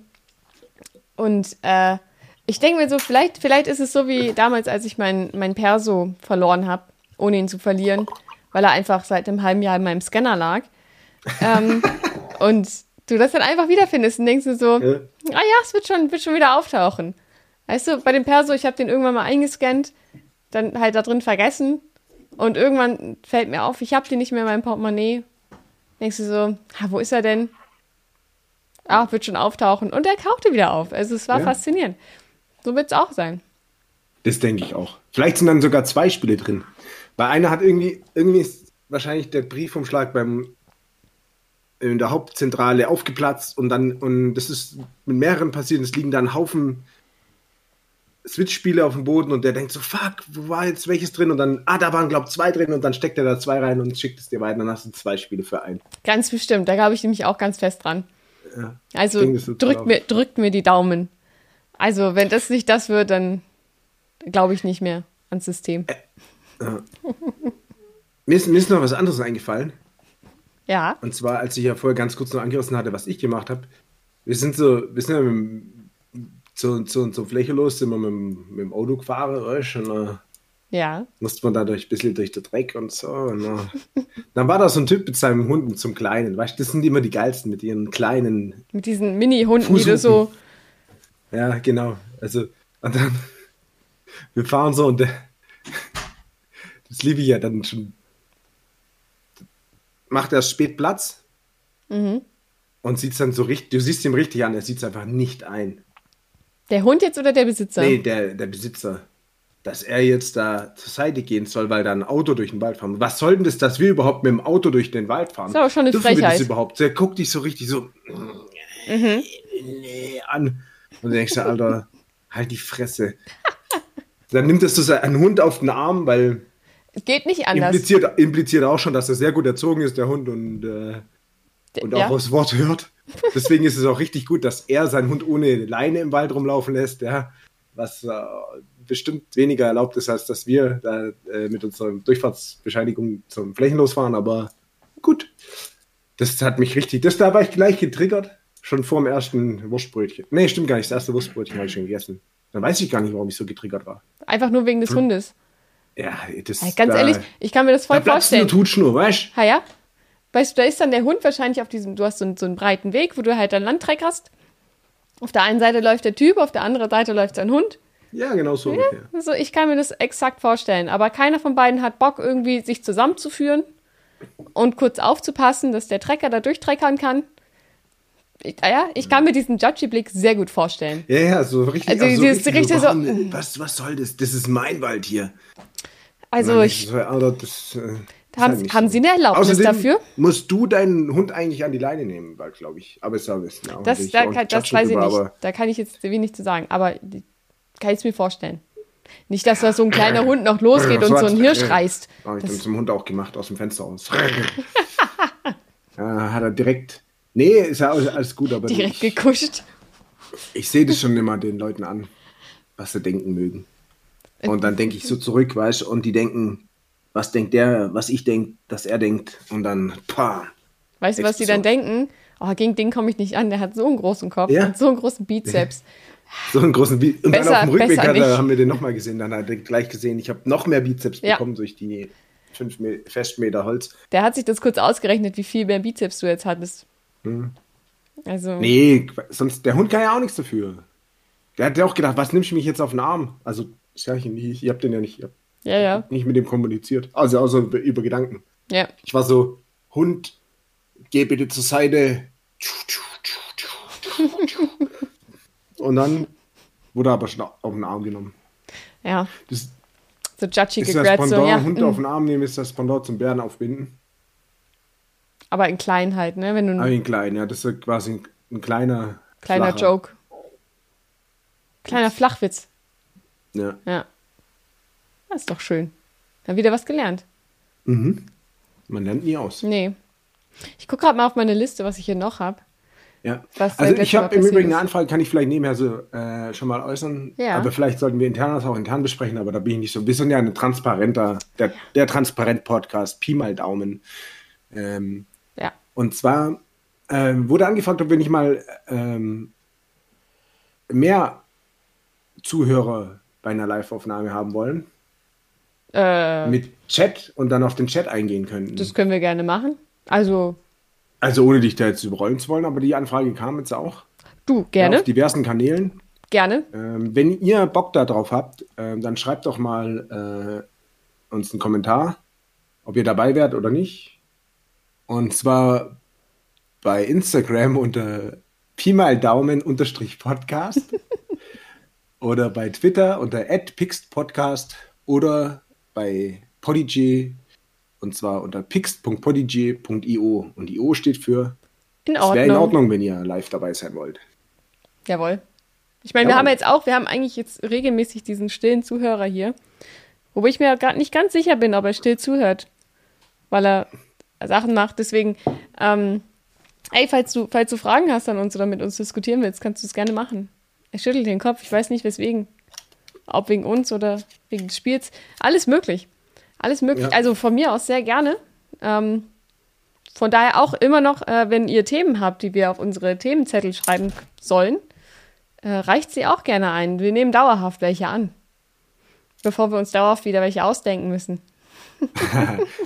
und äh, ich denke mir so, vielleicht, vielleicht ist es so wie damals, als ich mein, mein Perso verloren habe, ohne ihn zu verlieren, weil er einfach seit einem halben Jahr in meinem Scanner lag. Ähm, und du das dann einfach wiederfindest und denkst du so, Ja. ah ja, es wird schon, wird schon wieder auftauchen. Weißt du, bei dem Perso, ich habe den irgendwann mal eingescannt, dann halt da drin vergessen und irgendwann fällt mir auf, ich habe den nicht mehr in meinem Portemonnaie. Denkst du so, ah, wo ist er denn? Ah, wird schon auftauchen. Und er tauchte wieder auf. Also es war Ja. faszinierend. So wird es auch sein. Das denke ich auch. Vielleicht sind dann sogar zwei Spiele drin. Bei einer hat irgendwie, irgendwie ist wahrscheinlich der Briefumschlag beim in der Hauptzentrale aufgeplatzt und dann, und das ist mit mehreren passiert, es liegen da ein Haufen Switch-Spiele auf dem Boden und der denkt so, fuck, wo war jetzt welches drin? Und dann, ah, da waren, glaub zwei drin und dann steckt er da zwei rein und schickt es dir weiter, dann hast du zwei Spiele für einen. Ganz bestimmt. Da glaube ich nämlich auch ganz fest dran. Ja. Also denke, drückt mir, drückt mir die Daumen. Also wenn das nicht das wird, dann glaube ich nicht mehr ans System. Mir ist, mir ist noch was anderes eingefallen. Ja. Und zwar, als ich ja vorher ganz kurz noch angerissen hatte, was ich gemacht habe. Wir sind so, wir sind ja mit, zu, zu, zur Fläche los, sind wir mit, dem- mit dem Auto gefahren, weißt, und äh, Ja. musste man da durch, ein bisschen durch den Dreck und so. Und, äh, dann war da so ein Typ mit seinem Hund und zum Kleinen, weißt du, das sind immer die geilsten mit ihren kleinen, Mit diesen Mini-Hunden, die du so. Ja, genau. Also, und dann, wir fahren so und der, das liebe ich ja dann schon, macht er spät Platz und sieht es dann so richtig, du siehst ihm richtig an, er sieht es einfach nicht ein. Der Hund jetzt oder der Besitzer? Nee, der, der Besitzer. Dass er jetzt da zur Seite gehen soll, weil da ein Auto durch den Wald fahren. Was soll denn das, dass wir überhaupt mit dem Auto durch den Wald fahren? Ist aber schon eine Dürfen wir Frechheit. das überhaupt? Der guckt dich so richtig so nee, an. Und du denkst dir, Alter, halt die Fresse. Dann nimmt es so einen Hund auf den Arm, weil Es geht nicht anders. impliziert, impliziert auch schon, dass er sehr gut erzogen ist, der Hund, und, äh, und auch ja. aufs Wort hört. Deswegen ist es auch richtig gut, dass er seinen Hund ohne Leine im Wald rumlaufen lässt, ja, was äh, bestimmt weniger erlaubt ist, als dass wir da äh, mit unserer Durchfahrtsbescheinigung zum Flächenlos fahren, aber gut. Das hat mich richtig, das da war ich gleich getriggert, schon vor dem ersten Wurstbrötchen. Nee, stimmt gar nicht, das erste Wurstbrötchen habe ich schon gegessen. Dann weiß ich gar nicht, warum ich so getriggert war. Einfach nur wegen des Hundes. Ja, das Ey, ganz da, ehrlich, ich kann mir das voll da vorstellen. eine Tutschnur, weißt du? Ha ja? Weißt du, da ist dann der Hund wahrscheinlich auf diesem, du hast so, einen- so einen breiten Weg, wo du halt einen Landtreck hast. Auf der einen Seite läuft der Typ, auf der anderen Seite läuft sein Hund. Ja, genau so ungefähr. Also ich kann mir das exakt vorstellen. Aber keiner von beiden hat Bock, irgendwie sich zusammenzuführen und kurz aufzupassen, dass der Trecker da durchtreckern kann. Ich, ah ja, ich kann mir diesen Judgy-Blick sehr gut vorstellen. Ja, ja, so richtig. Also dieses richtig so- warum- was, was soll das? Das ist mein Wald hier. Also Nein, ich, das, ist- das, äh, ist haben, haben so. Sie eine Erlaubnis Außerdem dafür? musst du deinen Hund eigentlich an die Leine nehmen, weil, glaube ich. Aber es soll wissen. auch Das, da auch kann, das weiß ich nicht. Da kann ich jetzt wenig zu sagen. Aber kann ich es mir vorstellen. Nicht, dass da so ein kleiner Hund noch losgeht und so ein Hirsch reißt. Habe ich dann zum Hund auch gemacht, aus dem Fenster aus. ja, hat er direkt. Nee, ist ja alles, gut, aber Direkt ich, gekuscht. ich sehe das schon immer den Leuten an, was sie denken mögen. Und dann denke ich so zurück, weißt du, und die denken, was denkt der, was ich denke, dass er denkt. Und dann, pah. Weißt du, was die dann denken? Oh, gegen den komme ich nicht an. Der hat so einen großen Kopf Ja. und so einen großen Bizeps. So einen großen Bi Und Besser- dann auf dem Rückweg hat nicht. haben wir den nochmal gesehen. Dann hat er gleich gesehen, ich habe noch mehr Bizeps Ja. bekommen durch die 5 Festmeter Holz. Der hat sich das kurz ausgerechnet, wie viel mehr Bizeps du jetzt hattest. Also, Hm. Nee, sonst, der Hund kann ja auch nichts dafür. Der hat ja auch gedacht, was nimmst du mich jetzt auf den Arm? Also, ich nicht, ihr habt den ja nicht, ihr habt ja, ja, nicht mit dem kommuniziert. Also, außer über, über Gedanken. ja. Ich war so, Hund, geh bitte zur Seite. Und dann wurde er aber schon auf den Arm genommen. Ja, Das, So judgy Ist das gegrätzt, so, Pendant, ja. Hund mm. auf den Arm nehmen, ist das Pendant zum Bären aufbinden. Aber in klein halt, ne? Wenn du Aber in klein, ja, das ist quasi ein, ein kleiner. kleiner flacher. Joke. Kleiner Flachwitz. Ja. Ja. Das ist doch schön. Dann wieder was gelernt. Mhm. Man lernt nie aus. Nee. Ich gucke gerade mal auf meine Liste, was ich hier noch habe. Ja. Was also ich habe im Übrigen eine Anfrage, kann ich vielleicht nebenher so äh, schon mal äußern. Ja. Aber vielleicht sollten wir intern das auch intern besprechen, aber da bin ich nicht so. Wir sind ja ein transparenter, der, der Transparent-Podcast, Pi mal Daumen. Ähm. Und zwar ähm, wurde angefragt, ob wir nicht mal ähm, mehr Zuhörer bei einer Live-Aufnahme haben wollen. Äh, Mit Chat und dann auf den Chat eingehen könnten. das können wir gerne machen. Also, also ohne dich da jetzt überrollen zu wollen, aber die Anfrage kam jetzt auch. du, gerne. Auf diversen Kanälen. Gerne. Ähm, wenn ihr Bock darauf habt, ähm, dann schreibt doch mal äh, uns einen Kommentar, ob ihr dabei wärt oder nicht. Und zwar bei Instagram unter Pi mal Daumen unterstrich Podcast oder bei Twitter unter @pixtpodcast oder bei Podigy und zwar unter pixt.podigy.io und io steht für In es wäre Ordnung. in Ordnung, wenn ihr live dabei sein wollt. Jawohl. Ich meine, wir haben jetzt auch, wir haben eigentlich jetzt regelmäßig diesen stillen Zuhörer hier. Wobei ich mir gerade nicht ganz sicher bin, ob er still zuhört. Weil er Sachen macht. Deswegen, ähm, ey, falls du, falls du Fragen hast an uns oder mit uns diskutieren willst, kannst du es gerne machen. Er schüttelt den Kopf. Ich weiß nicht weswegen. Ob wegen uns oder wegen des Spiels. Alles möglich. Alles möglich. Ja. Also von mir aus sehr gerne. Ähm, von daher auch immer noch, äh, wenn ihr Themen habt, die wir auf unsere Themenzettel schreiben sollen, äh, reicht sie auch gerne ein. Wir nehmen dauerhaft welche an. Bevor wir uns dauerhaft wieder welche ausdenken müssen.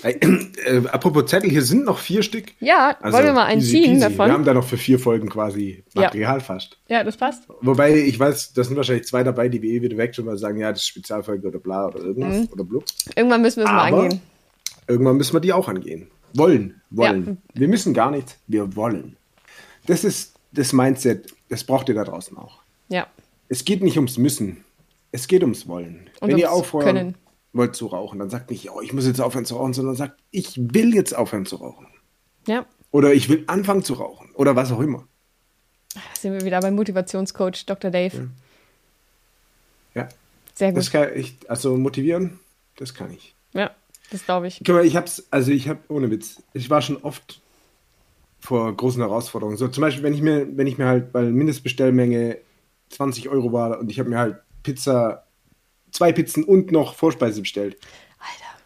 Äh, apropos Zettel, hier sind noch vier Stück. Ja, Also, wollen wir mal einen easy ziehen davon? Wir haben da noch für vier Folgen quasi Ja. Material fast. Ja, das passt. Wobei, ich weiß, da sind wahrscheinlich zwei dabei, die wir eh wieder weg schon mal sagen, ja, das ist Spezialfolge oder bla oder irgendwas Mhm. oder blub. Irgendwann müssen wir es mal angehen. irgendwann müssen wir die auch angehen. Wollen, wollen. Wir müssen gar nicht, wir wollen. Das ist das Mindset, das braucht ihr da draußen auch. Ja. Es geht nicht ums Müssen, es geht ums Wollen. Und Wenn ihr ums aufhören Können. Wollt zu rauchen, dann sagt nicht, oh, ich muss jetzt aufhören zu rauchen, sondern sagt, ich will jetzt aufhören zu rauchen. Ja. Oder ich will anfangen zu rauchen. Oder was auch immer. Da sind wir wieder beim Motivationscoach Dr. Dave. Ja. Sehr gut. Das kann ich, also motivieren, das kann ich. ja, das glaube ich. Guck mal, ich hab's, also ich hab, ohne Witz, ich war schon oft vor großen Herausforderungen. So zum Beispiel, wenn ich mir, wenn ich mir halt, weil Mindestbestellmenge 20 Euro war und ich habe mir halt Pizza, zwei Pizzen und noch Vorspeise bestellt. Alter.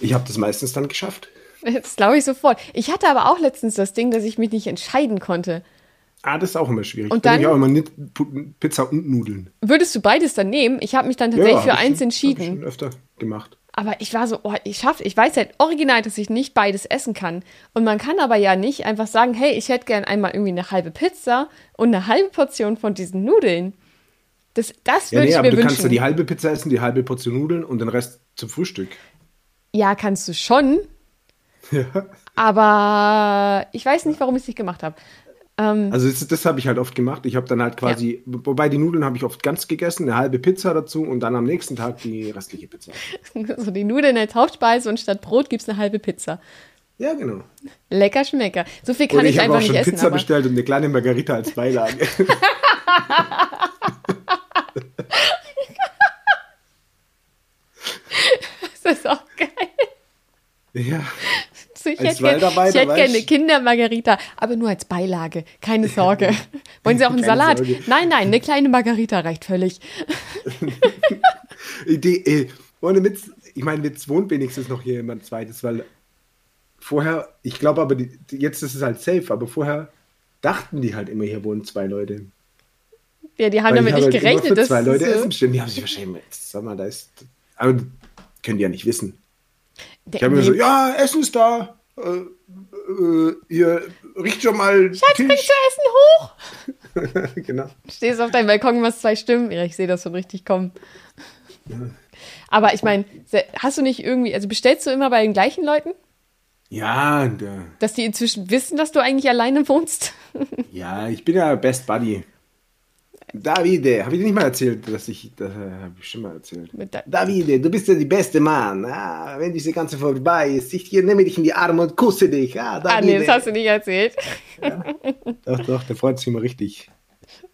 Ich habe das meistens dann geschafft. Das glaube ich sofort. Ich hatte aber auch letztens das Ding, dass ich mich nicht entscheiden konnte. Ah, das ist auch immer schwierig. Und dann- ich auch immer nicht Pizza und Nudeln. Würdest du beides dann nehmen? Ich habe mich dann tatsächlich hab für eins schon- Hab ich entschieden. schon öfter gemacht. Aber ich war so, oh, ich schaff, ich weiß halt original, dass ich nicht beides essen kann. Und man kann aber ja nicht einfach sagen, hey, ich hätte gern einmal irgendwie eine halbe Pizza und eine halbe Portion von diesen Nudeln. Das, das Ja, würde nee, ich aber mir du wünschen. kannst ja die halbe Pizza essen, die halbe Portion Nudeln und den Rest zum Frühstück. ja, kannst du schon. Aber ich weiß nicht, warum ich es nicht gemacht habe. Ähm, Also das, das habe ich halt oft gemacht. Ich habe dann halt quasi, wobei die Nudeln habe ich oft ganz gegessen, eine halbe Pizza dazu und dann am nächsten Tag die restliche Pizza. so die Nudeln als Hauptspeise und statt Brot gibt es eine halbe Pizza. Ja, genau. Lecker Schmecker. So viel kann Oder ich, ich habe einfach auch nicht schon essen. Pizza aber bestellt und eine kleine Margarita als Beilage. das ist auch geil. ja. So, ich Als hätte, Waldarbeiter, ich hätte gerne Kindermargarita, aber nur als Beilage. Keine Sorge. Wollen Sie auch einen Salat? Sorge. Nein, nein, eine kleine Margarita reicht völlig. Die, äh, ohne Witz, ich meine, jetzt wohnt wenigstens noch hier jemand zweites, weil vorher, ich glaube aber, die- jetzt ist es halt safe, aber vorher dachten die halt immer, hier wohnen zwei Leute. Ja, die haben damit nicht halt gerechnet. dass zwei Leute so- essen bestimmt. Die haben sich wahrscheinlich, sag mal, da ist, aber können die ja nicht wissen. Der- Ich habe mir so, ja, Essen ist da. Äh, äh, ihr riecht schon mal Schatz, bringst du Essen hoch? genau. Stehst auf deinem Balkon, was zwei Stimmen. Ja, ich sehe das schon richtig kommen. Aber ich meine, hast du nicht irgendwie, also bestellst du immer bei den gleichen Leuten, Ja, und, äh, dass die inzwischen wissen, dass du eigentlich alleine wohnst? ja, ich bin ja Best Buddy. Davide, habe ich dir nicht mal erzählt, dass ich, das äh, habe ich schon mal erzählt. Da Davide, du bist ja die beste Mann. Ah, wenn diese ganze vorbei ist, ich hier nehme dich in die Arme und kusse dich. Ah, Davide. ah nee, das hast du nicht erzählt. Ja. Doch, doch, der freut sich immer richtig.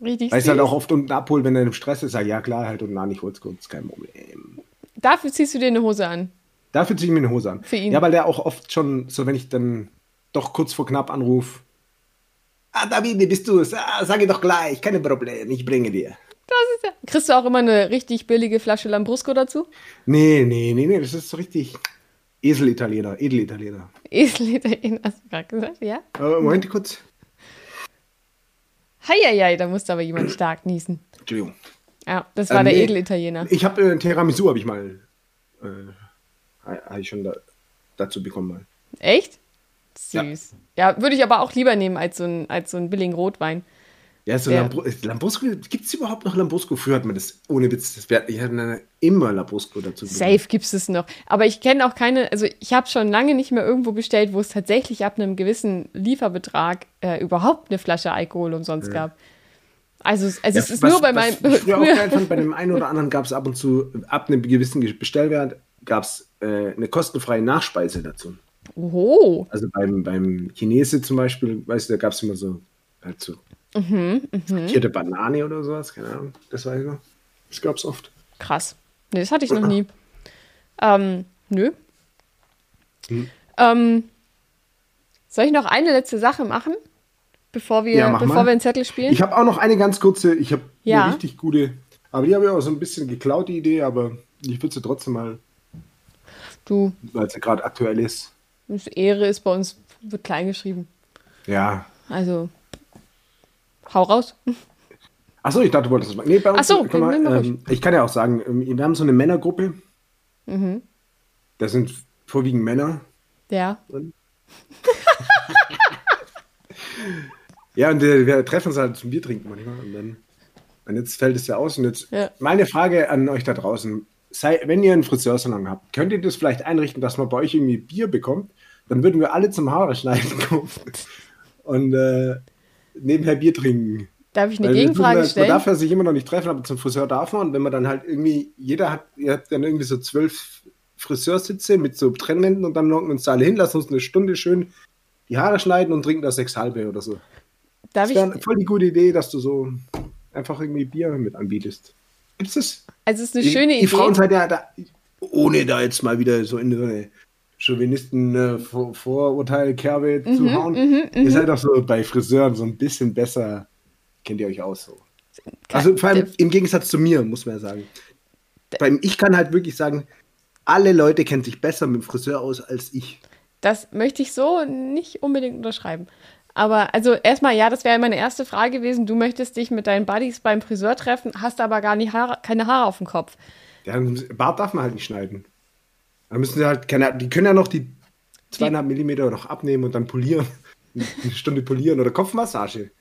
Richtig Weil ich halt auch oft unten abholt, wenn er im Stress ist, sag ja klar, halt unten an, ich hol's kurz, kein Problem. Dafür ziehst du dir eine Hose an. Dafür ziehe ich mir eine Hose an. Für ihn. Ja, weil der auch oft schon, so wenn ich dann doch kurz vor knapp anrufe, Ah, Davide, bist du es? Ah, sage doch gleich, keine Probleme, ich bringe dir. Das ist ja. Kriegst du auch immer eine richtig billige Flasche Lambrusco dazu? Nee, nee, nee, nee, das ist so richtig Esel-Italiener, Edel-Italiener. Esel-Italiener, hast du gerade gesagt, ja? Uh, Moment kurz. Heieiei, da musste aber jemand stark niesen. Entschuldigung. Ja, das war ähm, der nee, Edel-Italiener. Ich habe äh, Tiramisu, habe ich mal, äh, habe ich schon da, dazu bekommen mal. Echt? Süß. Ja, ja würde ich aber auch lieber nehmen als so ein, als so ein billigen Rotwein. Ja, so äh, Lambrusco gibt es überhaupt noch Lambrusco? Früher hat man das, ohne Witz, das wär, ich hatte immer Lambrusco dazu. Safe gibt es noch. Aber ich kenne auch keine, also ich habe schon lange nicht mehr irgendwo bestellt, wo es tatsächlich ab einem gewissen Lieferbetrag äh, überhaupt eine Flasche Alkohol umsonst ja. gab. Also, also ja, es ist was, nur bei meinem. Ich auch geil fand, bei dem einen oder anderen gab es ab und zu, ab einem gewissen Bestellwert, gab es äh, eine kostenfreie Nachspeise dazu. Oh. Also beim, beim Chinese zum Beispiel, weißt du, da gab es immer so, halt so mhm, mhm. Banane oder sowas, keine Ahnung, das weiß ich noch. Das gab es oft. Krass. Nee, das hatte ich noch nie. Ähm, nö. Hm. Ähm, soll ich noch eine letzte Sache machen, bevor wir, ja, bevor wir einen Zettel spielen? Ich habe auch noch eine ganz kurze, ich habe ja. eine richtig gute, aber die habe ich auch so ein bisschen geklaut, die Idee, aber ich würde sie trotzdem mal, du, weil sie gerade aktuell ist. Ehre ist bei uns, wird klein geschrieben. Ja. Also, hau raus. Achso, ich dachte, du wolltest das machen. Nee, bei uns, Ach so, mal, ähm, ich kann ja auch sagen, ähm, wir haben so eine Männergruppe. Mhm. Das sind vorwiegend Männer. Ja. ja, und wir, wir, treffen uns halt zum Bier trinken manchmal. Und dann, und jetzt fällt es ja aus. Und jetzt ja. meine Frage an euch da draußen sei, wenn ihr einen Friseursalon habt, könnt ihr das vielleicht einrichten, dass man bei euch irgendwie Bier bekommt? Dann würden wir alle zum Haare schneiden kommen und äh, nebenher Bier trinken. Darf ich eine Weil Gegenfrage man, stellen? Man darf ja sich immer noch nicht treffen, aber zum Friseur darf man. Und wenn man dann halt irgendwie, jeder hat, ihr habt dann irgendwie so zwölf Friseursitze mit so Trennwänden und dann locken uns alle hin, lassen uns eine Stunde schön die Haare schneiden und trinken da sechs halbe oder so. Darf das wäre voll die gute Idee, dass du so einfach irgendwie Bier mit anbietest. Gibt's das? Also es ist eine die, schöne Idee. Die Frauen seid ja da, ohne da jetzt mal wieder so in so eine Chauvinisten äh, mhm, zu hauen. Mhm, ihr mhm. seid doch so bei Friseuren so ein bisschen besser, kennt ihr euch aus so. Also vor allem im Gegensatz zu mir, muss man ja sagen. Beim, ich kann halt wirklich sagen, alle Leute kennen sich besser mit dem Friseur aus als ich. Das möchte ich so nicht unbedingt unterschreiben. Aber also erstmal, ja, das wäre meine erste Frage gewesen. Du möchtest dich mit deinen Buddies beim Friseur treffen, hast aber gar nicht Haare, keine Haare auf dem Kopf. Ja, Bart darf man halt nicht schneiden. Da müssen sie halt, keine, die können ja noch die zweieinhalb Millimeter noch abnehmen und dann polieren. Eine Stunde polieren oder Kopfmassage.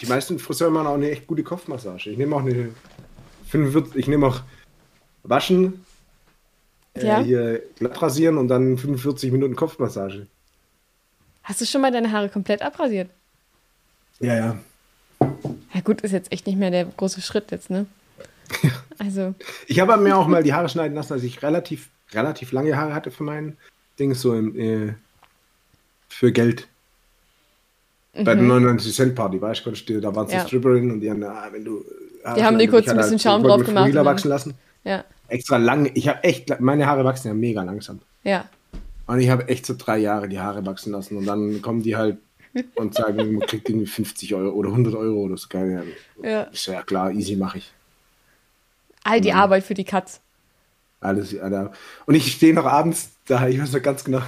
Die meisten Friseure machen auch eine echt gute Kopfmassage. Ich nehme auch eine 45, ich nehme auch Waschen, äh, ja. äh, hier glatt rasieren und dann 45 Minuten Kopfmassage. Hast du schon mal deine Haare komplett abrasiert? Ja, ja. Ja, gut, ist jetzt echt nicht mehr der große Schritt jetzt, ne? Ja. Also. Ich habe mir auch mal die Haare schneiden lassen, als ich relativ, relativ lange Haare hatte für mein Ding, so im, äh, für Geld. Mhm. Bei der 99 Cent Party, weißt du, da waren es ja. Stripperin und die haben, ah, wenn du. Die haben dir kurz ein bisschen halt, Schaum drauf gemacht. wachsen lassen. Ja. Extra lang. Ich habe echt, meine Haare wachsen ja mega langsam. Ja. Und ich habe echt so drei Jahre die Haare wachsen lassen und dann kommen die halt und sagen, man kriegt irgendwie 50 Euro oder 100 Euro oder so. Geil. Ja. Ist ja klar, easy mache ich. All die Arbeit für die Katz. Alles, Alter. Und ich stehe noch abends da, ich weiß noch ganz genau,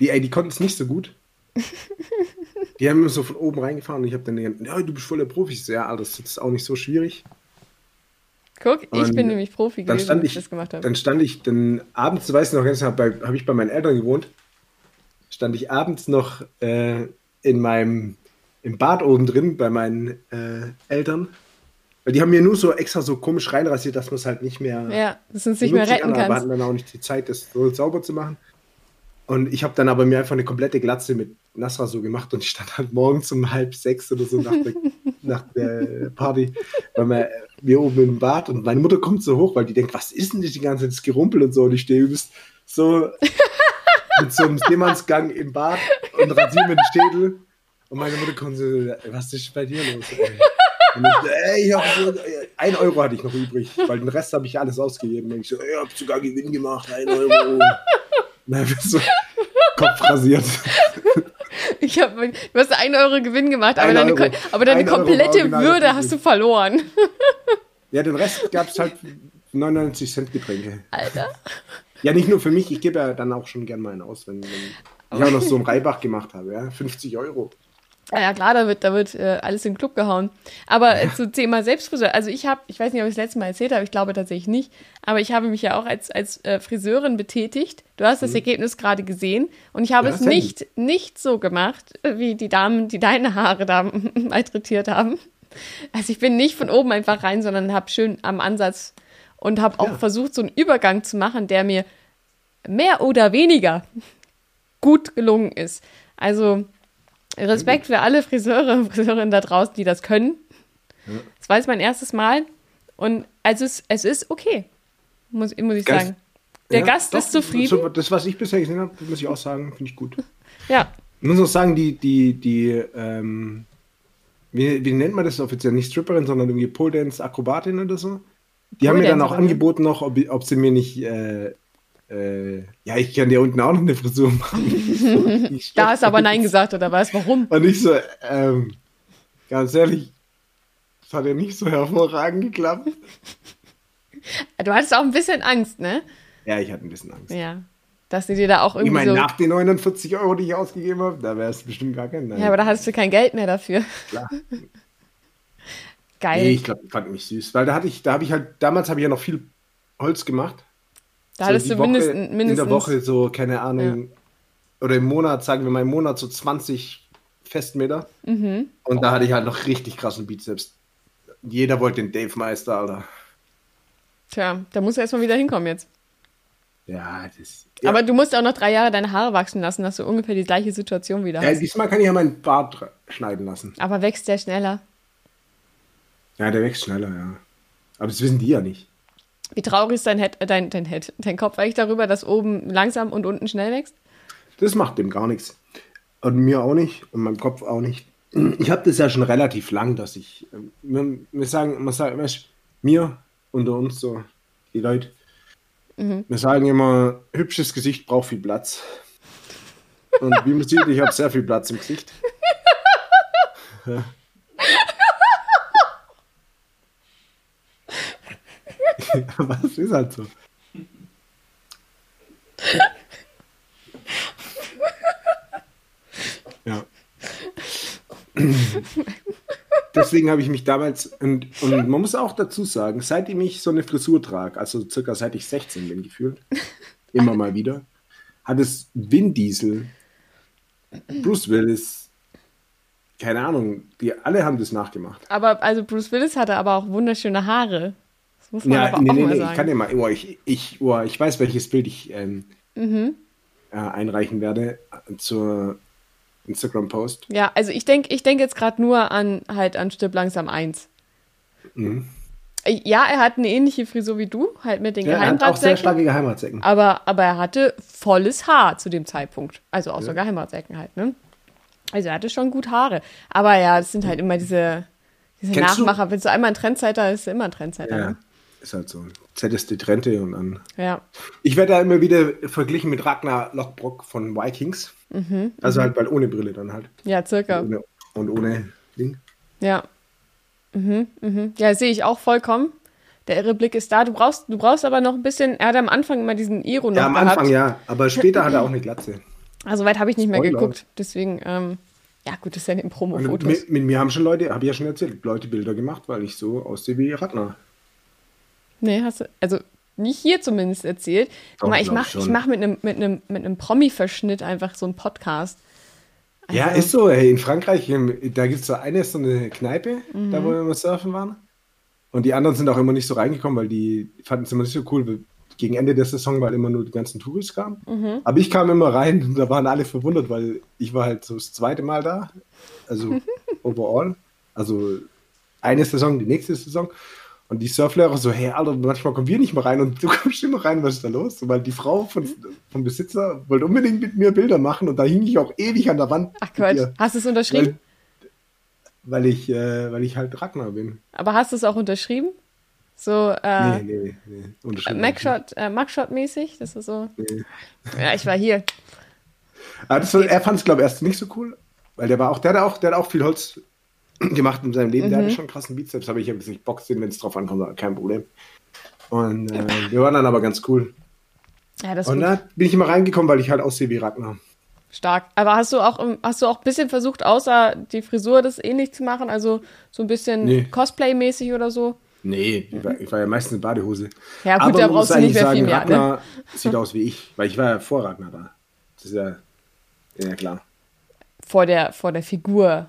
die, ey, die konnten es nicht so gut. Die haben immer so von oben reingefahren und ich habe dann gesagt, ja, du bist voll der Profi. Ich so, ja, das ist auch nicht so schwierig. Guck, und ich bin nämlich Profi gewesen, stand ich, das gemacht habe. Dann stand ich dann abends, du weißt noch ganz genau, habe ich bei meinen Eltern gewohnt, stand ich abends noch äh, in meinem im Bad oben drin bei meinen äh, Eltern. Weil die haben mir nur so extra so komisch reinrasiert, dass man es halt nicht mehr. Ja, dass uns nicht mehr retten kann. Wir hatten dann auch nicht die Zeit, das so sauber zu machen. Und ich habe dann aber mir einfach eine komplette Glatze mit Nasra so gemacht und ich stand halt morgens um halb sechs oder so nach der, nach der Party weil wir, wir oben im Bad und meine Mutter kommt so hoch, weil die denkt, was ist denn das die ganze Zeit das Gerumpel und so und ich stehe übelst so mit so einem Seemannsgang im Bad und rasiere mir den Schädel und meine Mutter kommt so, was ist bei dir los? Ey? Und ich ey, ich hab so, ein Euro hatte ich noch übrig, weil den Rest habe ich alles ausgegeben. Und ich so, ich hab sogar Gewinn gemacht, ein Euro. Na, so Kopf rasiert. Ich hab, du hast einen Euro Gewinn gemacht, aber Ein deine, Euro. aber deine komplette Würde hast du verloren. Ja, den Rest gab es halt 99 Cent Getränke. Alter. Ja, nicht nur für mich, ich gebe ja dann auch schon gern mal einen aus, wenn, wenn ich auch noch so einen Reibach gemacht habe, ja. 50 Euro. Ja, ja, klar, da wird, da wird äh, alles in den Club gehauen. Aber äh, zu Thema Selbstfriseur, also ich habe, ich weiß nicht, ob ich das letzte Mal erzählt habe, ich glaube tatsächlich nicht, aber ich habe mich ja auch als, als äh, Friseurin betätigt. Du hast das Ergebnis gerade gesehen und ich habe Ja, es nicht, nicht so gemacht, äh, wie die Damen, die deine Haare da malträtiert haben. Also ich bin nicht von oben einfach rein, sondern habe schön am Ansatz und habe auch Ja. versucht, so einen Übergang zu machen, der mir mehr oder weniger gut gelungen ist. Also Respekt für alle Friseure und Friseurinnen da draußen, die das können. Das war jetzt mein erstes Mal und also es, es ist okay, muss, muss ich Geil. sagen. Der Ja, Gast doch, ist zufrieden. Das, was ich bisher gesehen habe, muss ich auch sagen, finde ich gut. Ja, Ich muss auch sagen, die, die, die, ähm, wie, wie nennt man das offiziell? Nicht Stripperin, sondern irgendwie Pole Dance Akrobatin oder so. Die haben mir dann auch angeboten noch, ob, ob sie mir nicht, äh, äh, ja, ich kann dir unten auch noch eine Frisur machen. Da du aber Nein gesagt oder was? Warum? Und ich so, ähm, ganz ehrlich, das hat ja nicht so hervorragend geklappt. Du hattest auch ein bisschen Angst, ne? Ja, ich hatte ein bisschen Angst. Ja. Dass sie dir da auch Ich irgendwie meine, so. nach den 49 Euro, die ich ausgegeben habe, da wäre es bestimmt gar kein Nein. Ja, aber da hattest du kein Geld mehr dafür. Klar. Geil. Nee, ich glaube, die fanden mich süß. Weil da hatte ich, da habe ich halt, damals habe ich ja noch viel Holz gemacht. da So hattest die du Woche- mindestens, mindestens In der Woche so, keine Ahnung, oder im Monat, sagen wir mal im Monat so 20 Festmeter. Mhm. Und da hatte ich halt noch richtig krassen Bizeps. Jeder wollte den Dave Meister, Alter. Tja, da musst du erstmal wieder hinkommen jetzt. Ja, das. Ja. Aber du musst auch noch drei Jahre deine Haare wachsen lassen, dass du ungefähr die gleiche Situation wieder ja, hast. diesmal kann ich ja meinen Bart schneiden lassen. Aber wächst der schneller. Ja, der wächst schneller, ja. Aber das wissen die ja nicht. Wie traurig ist dein Head, äh, dein, dein Head, dein Kopf eigentlich darüber, dass oben langsam und unten schnell wächst? Das macht dem gar nichts. Und mir auch nicht und meinem Kopf auch nicht. Ich habe das ja schon relativ lang, dass ich. ähm, Wir, wir sagen, man sagt, weißt, mir unter uns so, die Leute, wir sagen immer, hübsches Gesicht braucht viel Platz. Und wie man sieht, ich habe sehr viel Platz im Gesicht. Ja. Was ist halt so? Ja. Deswegen habe ich mich damals, und, und man muss auch dazu sagen, seitdem ich so eine Frisur trage, also circa seit ich 16 bin gefühlt, immer mal wieder, hat es Vin Diesel, Bruce Willis, keine Ahnung, die alle haben das nachgemacht. Aber also Bruce Willis hatte aber auch wunderschöne Haare. Das muss man Ja, aber nee, auch nee, mal nee, sagen. ich kann dir mal, oh, ich, ich, oh, ich weiß, welches Bild ich ähm, Mhm. äh, einreichen werde zur Instagram-Post. Ja, also ich denke ich denk jetzt gerade nur an halt an Stirb langsam 1. Mhm. Ja, er hat eine ähnliche Frisur wie du, halt mit den Ja, er hat auch sehr Geheimratsecken. starke Geheimratsecken. Aber, aber er hatte volles Haar zu dem Zeitpunkt. Also außer Ja. Geheimratsecken halt, ne? Also er hatte schon gut Haare. Aber ja, das sind halt immer diese, diese Kennst du- Nachmacher. Wenn du einmal ein Trendsetter ist, ist immer ein Trendsetter. Ja, Ne? Ist halt so. ZSD Trente und dann. Ja. Ich werde da immer wieder verglichen mit Ragnar Lockbrock von Vikings. Mhm, also halt, weil ohne Brille dann halt. Ja, circa. Ohne, und ohne Ding. Ja. Mhm, mhm. Ja, sehe ich auch vollkommen. Der irre Blick ist da. Du brauchst, du brauchst aber noch ein bisschen. Er hat am Anfang immer diesen Iro noch Ja, am gehabt. Anfang ja, aber später hat er auch eine Glatze. Also weit habe ich nicht mehr geguckt. Deswegen, ähm, ja gut, das ist ja in Und Promo-Fotos. mit, mit mir haben schon Leute, habe ich ja schon erzählt, Leute Bilder gemacht, weil ich so aussehe wie Ragnar. Nee, hast du, also nicht hier zumindest erzählt. Doch, mal, ich glaub mach, mit einem mit einem mit einem Promi-Verschnitt einfach so einen Podcast. Ja, Also- ist so. Hey, in Frankreich, da gibt es so eine, so eine Kneipe, Mhm. da wo wir immer surfen waren. Und die anderen sind auch immer nicht so reingekommen, weil die fanden es immer nicht so cool. Gegen Ende der Saison, weil immer nur die ganzen Touris kamen. Mhm. Aber ich kam immer rein und da waren alle verwundert, weil ich war halt so das zweite Mal da. Also overall. Also eine Saison, die nächste Saison. Und die Surflehrer so, hey, Alter, manchmal kommen wir nicht mehr rein und du kommst immer rein, was ist da los? Weil die Frau von, vom Besitzer wollte unbedingt mit mir Bilder machen und da hing ich auch ewig an der Wand. Ach Quatsch, hast du es unterschrieben? Weil, weil ich, äh, weil ich halt Ragnar bin. Aber hast du es auch unterschrieben? So, äh, nee, nee, nee. Unterschrieben. Mugshot, äh, Mugshot-mäßig? Das ist so. Nee. Ja, ich war hier. Aber das, er fand es, glaube ich, erst nicht so cool, weil der war auch, der hat auch, der hat auch viel Holz gemacht in seinem Leben. Mhm. Der hatte schon einen krassen Bizeps, habe ich ein bisschen Bock sehen, wenn es drauf ankommt, kein Problem. Und äh, wir waren dann aber ganz cool. Ja, das und da bin ich immer reingekommen, weil ich halt aussehe wie Ragnar. Stark. Aber hast du auch hast du auch ein bisschen versucht, außer die Frisur das ähnlich zu machen? Also so ein bisschen nee. Cosplay-mäßig oder so? Nee, ich war, ich war, ja meistens in Badehose. Ja, gut, Aber da brauchst du nicht mehr sagen, viel mehr. Ragnar ne? sieht aus wie ich, weil ich war ja vor Ragnar da. Das ist ja, ja klar. Vor der, vor der Figur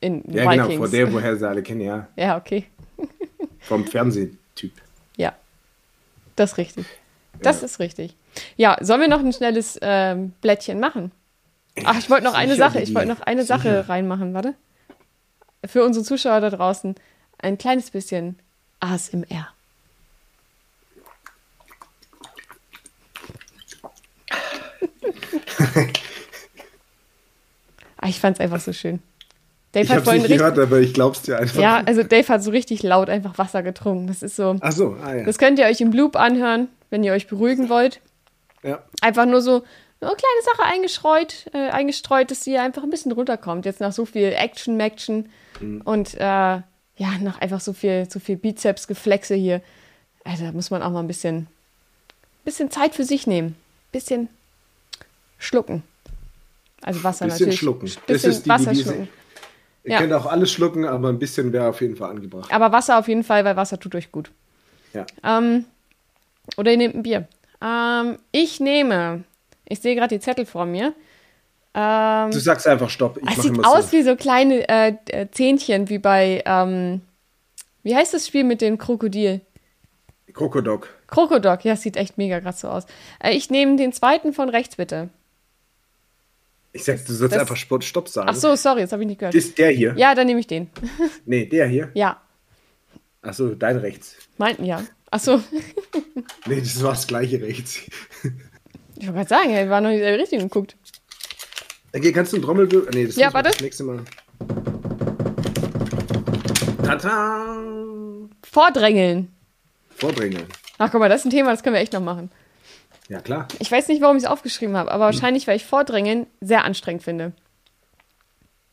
in ja, Vikings. Ja, genau, vor der, woher sie alle kennen, ja. Ja, okay. Vom Fernsehtyp. Ja, das ist richtig. Das ja. ist richtig. Ja, sollen wir noch ein schnelles ähm, Blättchen machen? Ach, ich wollte noch eine Sache, ich wollte noch eine sicher. Sache reinmachen, warte. Für unsere Zuschauer da draußen ein kleines bisschen ASMR. ah, ich fand es einfach so schön. Dave ich habe nicht gehört, aber ich glaub's dir einfach. Ja, also Dave hat so richtig laut einfach Wasser getrunken. Das ist so. Ach so, ah, ja. Das könnt ihr euch im Loop anhören, wenn ihr euch beruhigen wollt. Ja. Einfach nur so eine kleine Sache eingestreut, äh, eingestreut, dass sie einfach ein bisschen runterkommt. Jetzt nach so viel Action, Maction mhm. und äh, ja, nach einfach so viel, so viel Bizeps-Geflexe hier. Also da muss man auch mal ein bisschen, bisschen Zeit für sich nehmen. Bisschen schlucken. Also Wasser bisschen natürlich. Schlucken. Bisschen das ist die Wasser Devise. schlucken. Ihr ja. könnt auch alles schlucken, aber ein bisschen wäre auf jeden Fall angebracht. Aber Wasser auf jeden Fall, weil Wasser tut euch gut. Ja. Ähm, oder ihr nehmt ein Bier. Ähm, ich nehme, ich sehe gerade die Zettel vor mir. Ähm, du sagst einfach Stopp. Ich es sieht aus so. wie so kleine äh, äh, Zähnchen, wie bei, ähm, wie heißt das Spiel mit dem Krokodil? Krokodok. Krokodok, ja, sieht echt mega krass so aus. Äh, ich nehme den zweiten von rechts, bitte. Ich sag, du sollst das, einfach Sport Stopp sagen. Ach so, sorry, jetzt habe ich nicht gehört. Ist der hier? Ja, dann nehme ich den. nee, der hier? Ja. Ach so, dein rechts. Meinten ja. Ach so. nee, das war das gleiche rechts. ich wollte gerade sagen, er war noch nicht der richtige geguckt. Okay, kannst du einen Trommelwirbel? Nee, das ja, warte. das nächste Mal. Tata! Vordrängeln. Vordrängeln. Ach, guck mal, das ist ein Thema, das können wir echt noch machen. Ja, klar. Ich weiß nicht, warum ich es aufgeschrieben habe, aber hm. wahrscheinlich, weil ich Vordrängen sehr anstrengend finde.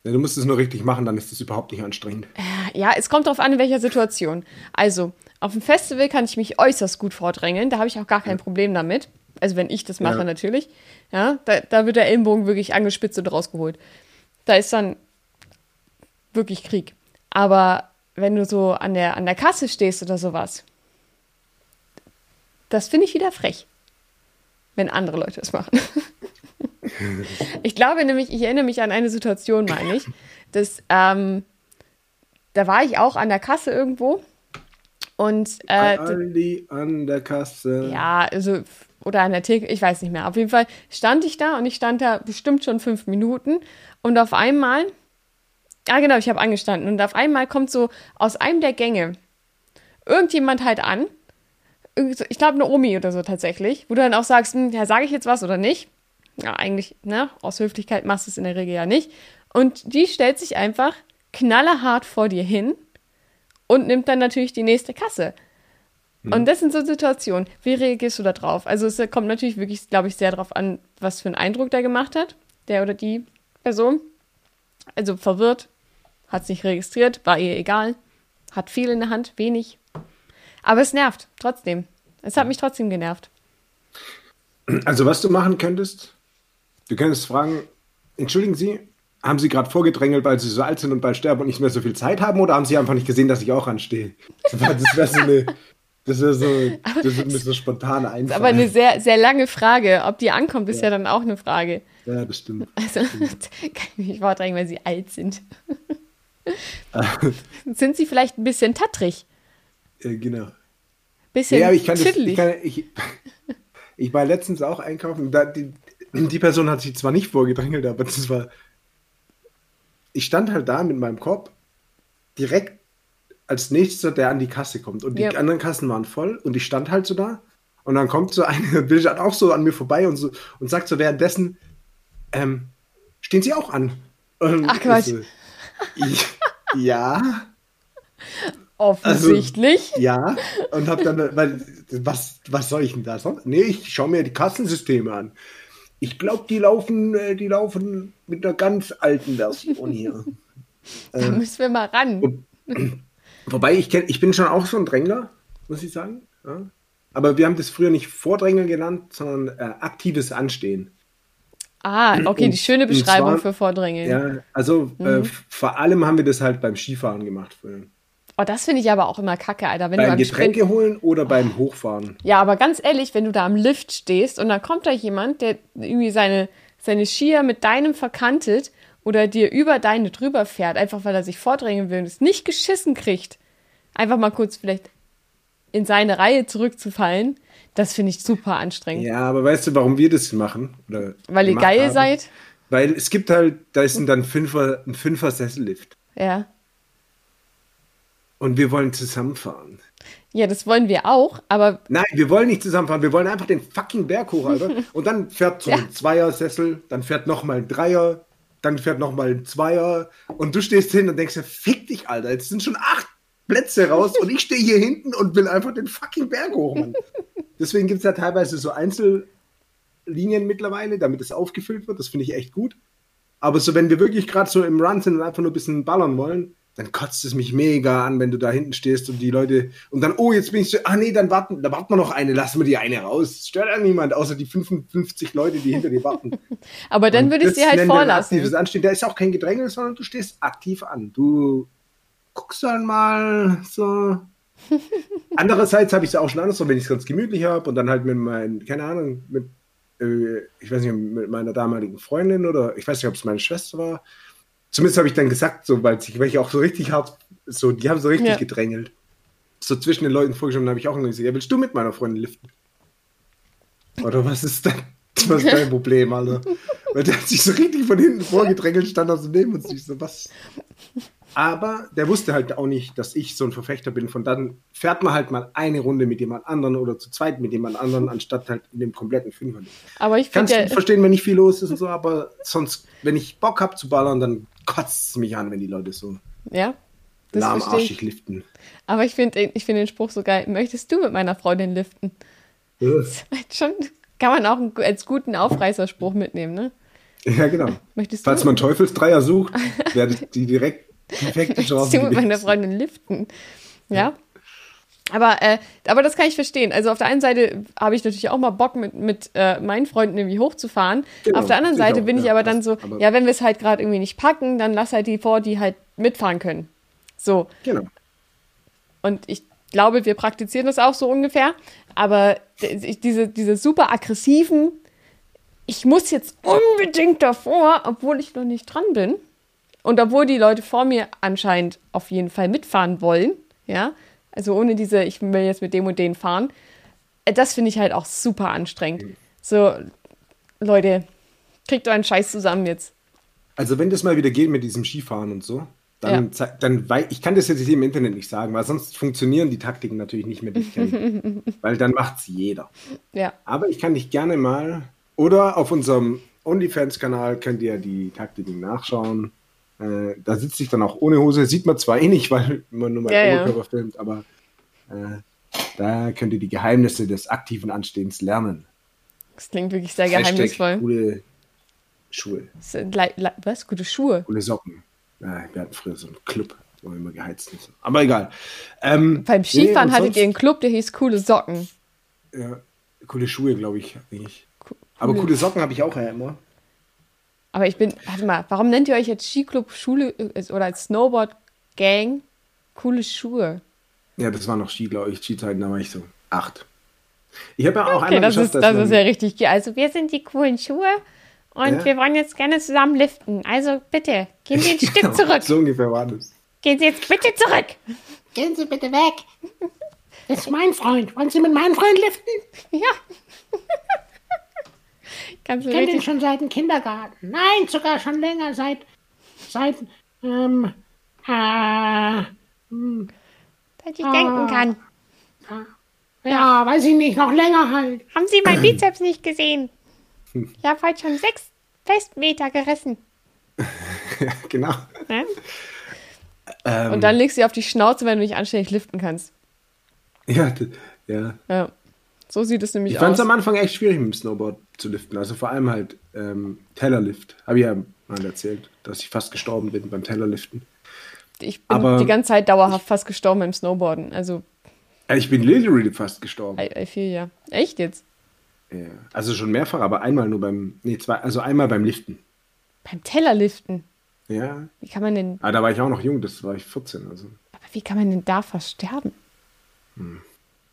Ja, du musst es nur richtig machen, dann ist es überhaupt nicht anstrengend. Äh, ja, es kommt darauf an, in welcher Situation. Also, auf dem Festival kann ich mich äußerst gut vordrängeln, da habe ich auch gar kein Problem damit. Also, wenn ich das mache, ja. natürlich. Ja, da, da wird der Ellenbogen wirklich angespitzt und rausgeholt. Da ist dann wirklich Krieg. Aber wenn du so an der, an der Kasse stehst oder sowas, das finde ich wieder frech wenn andere Leute es machen. ich glaube nämlich, ich erinnere mich an eine Situation, meine ich, dass ähm, da war ich auch an der Kasse irgendwo und äh, Aldi an der Kasse. Ja, also oder an der Theke, ich weiß nicht mehr. Auf jeden Fall stand ich da und ich stand da bestimmt schon fünf Minuten und auf einmal, ja genau, ich habe angestanden und auf einmal kommt so aus einem der Gänge irgendjemand halt an ich glaube, eine Omi oder so tatsächlich, wo du dann auch sagst, hm, ja, sage ich jetzt was oder nicht? Ja, eigentlich, ne, aus Höflichkeit machst du es in der Regel ja nicht. Und die stellt sich einfach knallerhart vor dir hin und nimmt dann natürlich die nächste Kasse. Hm. Und das sind so Situationen. Wie reagierst du da drauf? Also es kommt natürlich wirklich, glaube ich, sehr darauf an, was für einen Eindruck der gemacht hat, der oder die Person. Also verwirrt, hat es nicht registriert, war ihr egal, hat viel in der Hand, wenig, aber es nervt trotzdem. Es hat mich trotzdem genervt. Also, was du machen könntest, du könntest fragen: Entschuldigen Sie, haben Sie gerade vorgedrängelt, weil Sie so alt sind und bald sterben und nicht mehr so viel Zeit haben, oder haben Sie einfach nicht gesehen, dass ich auch anstehe? Das wäre so eine. Das wäre so, das wird mir so spontan einfallen. Aber eine sehr, sehr lange Frage. Ob die ankommt, ist ja, ja dann auch eine Frage. Ja, das stimmt. Also, stimmt. kann ich mich vordrängen, weil sie alt sind. sind sie vielleicht ein bisschen tattrig? Äh, genau. Bisschen ja, ich kann, das, ich, kann ich, ich, war letztens auch einkaufen. Da, die, die Person hat sich zwar nicht vorgedrängelt, aber das war. Ich stand halt da mit meinem Korb direkt als nächster, der an die Kasse kommt. Und die Ja. anderen Kassen waren voll und ich stand halt so da. Und dann kommt so eine, halt auch so an mir vorbei und, so, und sagt so währenddessen, ähm, stehen Sie auch an? Und Ach, Quatsch. So, "Ich- ja, Offensichtlich. ja. Und hab dann, weil, was, was soll ich denn da sonst? Nee, ich schaue mir die Kassensysteme an. Ich glaube, die laufen, äh, die laufen mit einer ganz alten Version hier. da müssen wir mal ran. Wobei ich kenn, ich bin schon auch so ein Drängler, muss ich sagen. Ja. Aber wir haben das früher nicht Vordrängeln genannt, sondern äh, aktives Anstehen. Ah, okay, Und- die schöne Beschreibung zwar- für Vordrängeln. Ja, also Mhm. äh, vor allem haben wir das halt beim Skifahren gemacht früher. Oh, das finde ich aber auch immer kacke, Alter. Wenn du Beim am Sprint Getränke holen oder beim Hochfahren. Ja, aber ganz ehrlich, wenn du da am Lift stehst und dann kommt da jemand, der irgendwie seine, seine Skier mit deinem verkantet oder dir über deine drüber fährt, einfach weil er sich vordrängen will und es nicht geschissen kriegt, einfach mal kurz vielleicht in seine Reihe zurückzufallen, das finde ich super anstrengend. Ja, aber weißt du, warum wir das machen? Oder Weil ihr geil haben? seid. Weil es gibt halt, da ist ein dann Fünfer, ein Fünfer Sessellift. Ja. Und wir wollen zusammenfahren. Ja, das wollen wir auch, aber Nein, wir wollen nicht zusammenfahren, wir wollen einfach den fucking Berg hoch, Alter. Und dann fährt so Ja. ein Zweier-Sessel, dann fährt nochmal ein Dreier, dann fährt nochmal ein Zweier und du stehst hin und denkst dir, fick dich, Alter, jetzt sind schon acht Plätze raus und ich stehe hier hinten und will einfach den fucking Berg hoch, Mann. Deswegen gibt es ja teilweise so Einzellinien mittlerweile, damit es aufgefüllt wird, das finde ich echt gut. Aber so, wenn wir wirklich gerade so im Run sind und einfach nur ein bisschen ballern wollen, dann kotzt es mich mega an, wenn du da hinten stehst und die Leute und dann, oh, jetzt bin ich so, ah nee, dann warten, da warten wir noch eine, lassen wir die eine raus. Stört ja niemand, außer die 55 Leute, die hinter dir warten. aber dann würde ich dir halt vorlassen. Aktives Anstehen. Da ist auch kein Gedränge, sondern du stehst aktiv an. Du guckst dann mal so. Andererseits habe ich es auch schon anders, so, wenn ich es ganz gemütlich habe und dann halt mit meinen, keine Ahnung, mit, äh, ich weiß nicht, mit meiner damaligen Freundin oder ich weiß nicht, ob es meine Schwester war. Zumindest habe ich dann gesagt, so, weil ich, weil ich auch so richtig hart, so, die haben so richtig Ja. gedrängelt. So zwischen den Leuten vorgeschoben, habe ich auch noch gesagt, ja, willst du mit meiner Freundin liften? Oder was ist dein, was ist dein Problem, Alter? Weil der hat sich so richtig von hinten vorgedrängelt, stand da so neben uns. Ich so, was? Aber der wusste halt auch nicht, dass ich so ein Verfechter bin. Von dann fährt man halt mal eine Runde mit jemand anderen oder zu zweit mit jemand anderen, anstatt halt in dem kompletten Fünfer. Aber ich du ja, verstehen, wenn nicht viel los ist und so, aber sonst, wenn ich Bock habe zu ballern, dann kotzt es mich an, wenn die Leute so ja, das lahmarschig liften. Aber ich finde ich find den Spruch so geil. Möchtest du mit meiner Freundin liften? Halt Schon kann man auch als guten Aufreißerspruch mitnehmen, ne? Ja, genau. Möchtest Falls du, man Teufelsdreier sucht, werdet die direkt perfekte möchtest Chance. du mit meiner. Freundin liften? Ja. Aber, äh, aber das kann ich verstehen. Also auf der einen Seite habe ich natürlich auch mal Bock, mit, mit äh, meinen Freunden irgendwie hochzufahren. Genau, auf der anderen Seite auch, bin ich ja, aber dann so, Aber- ja, wenn wir es halt gerade irgendwie nicht packen, dann lass halt die vor, die halt mitfahren können. So. Genau. Und ich glaube, wir praktizieren das auch so ungefähr. Aber diese, diese super aggressiven, ich muss jetzt unbedingt davor, obwohl ich noch nicht dran bin. Und obwohl die Leute vor mir anscheinend auf jeden Fall mitfahren wollen, ja, also ohne diese, ich will jetzt mit dem und den fahren, äh, das finde ich halt auch super anstrengend. So, Leute, kriegt euren Scheiß zusammen jetzt. Also wenn das mal wieder geht mit diesem Skifahren und so, dann, Ja. dann wei- ich kann das jetzt hier im Internet nicht sagen, weil sonst funktionieren die Taktiken natürlich nicht mehr, die ich kenne. weil dann macht's jeder. Ja, Aber ich kann dich gerne mal, oder auf unserem OnlyFans-Kanal könnt ihr die Taktiken nachschauen. Äh, da sitze ich dann auch ohne Hose. Sieht man zwar eh nicht, weil man nur meinen Ja, ja. Oberkörper filmt, aber äh, da könnt ihr die Geheimnisse des aktiven Anstehens lernen. das klingt wirklich sehr Hashtag geheimnisvoll. Schuhe, sind le- le- Was? Gute Schuhe? coole Socken. Ja, wir hatten früher so einen Club, wo wir immer geheizt so. Aber egal. Ähm, Beim Skifahren und hattet ihr einen Club, der hieß Coole Socken. Ja, coole Schuhe, glaube ich, eigentlich. Co- Aber coole- coole Socken habe ich auch ja immer. Aber ich bin, warte mal, warum nennt ihr euch jetzt Skiclub Schule äh, oder als Snowboard Gang coole Schuhe? Ja, das war noch Ski, glaube ich, Skizeiten, da war ich so acht. Ich habe ja auch Okay, einmal das geschafft, ist, das ist ja richtig geil. Also wir sind die coolen Schuhe und Ja. wir wollen jetzt gerne zusammen liften. Also bitte, gehen Sie ein Stück zurück. So ungefähr war das. Gehen Sie jetzt bitte zurück. Gehen Sie bitte weg. Das ist mein Freund. Wollen Sie mit meinem Freund liften? Ja. Kannst Ich kenne den schon seit dem Kindergarten. Nein, sogar schon länger. Seit, seit, ähm, äh, hm, Seit ich denken kann. Ja, weiß ich nicht, noch länger halt. Haben Sie meinen Bizeps nicht gesehen? Ich habe heute schon sechs Festmeter gerissen. Ja, genau. Ne? Ähm, Und dann legst du dir auf die Schnauze, wenn du nicht anständig liften kannst. Ja, ja. Ja. So sieht es nämlich Ich fand aus. es am Anfang echt schwierig mit dem Snowboard zu liften. Also vor allem halt ähm, Tellerlift. Habe ich ja mal erzählt, dass ich fast gestorben bin beim Tellerliften. Ich bin aber- die ganze Zeit dauerhaft fast gestorben beim Snowboarden. Also, Äh, Ich bin literally fast gestorben. I, I feel ja. Echt jetzt? Ja. Also schon mehrfach, aber einmal nur beim, nee, zwei, also einmal beim Liften. Beim Tellerliften. Ja. Wie kann man denn, Ah, da war ich auch noch jung, das war ich 14. Also. aber wie kann man denn da fast sterben?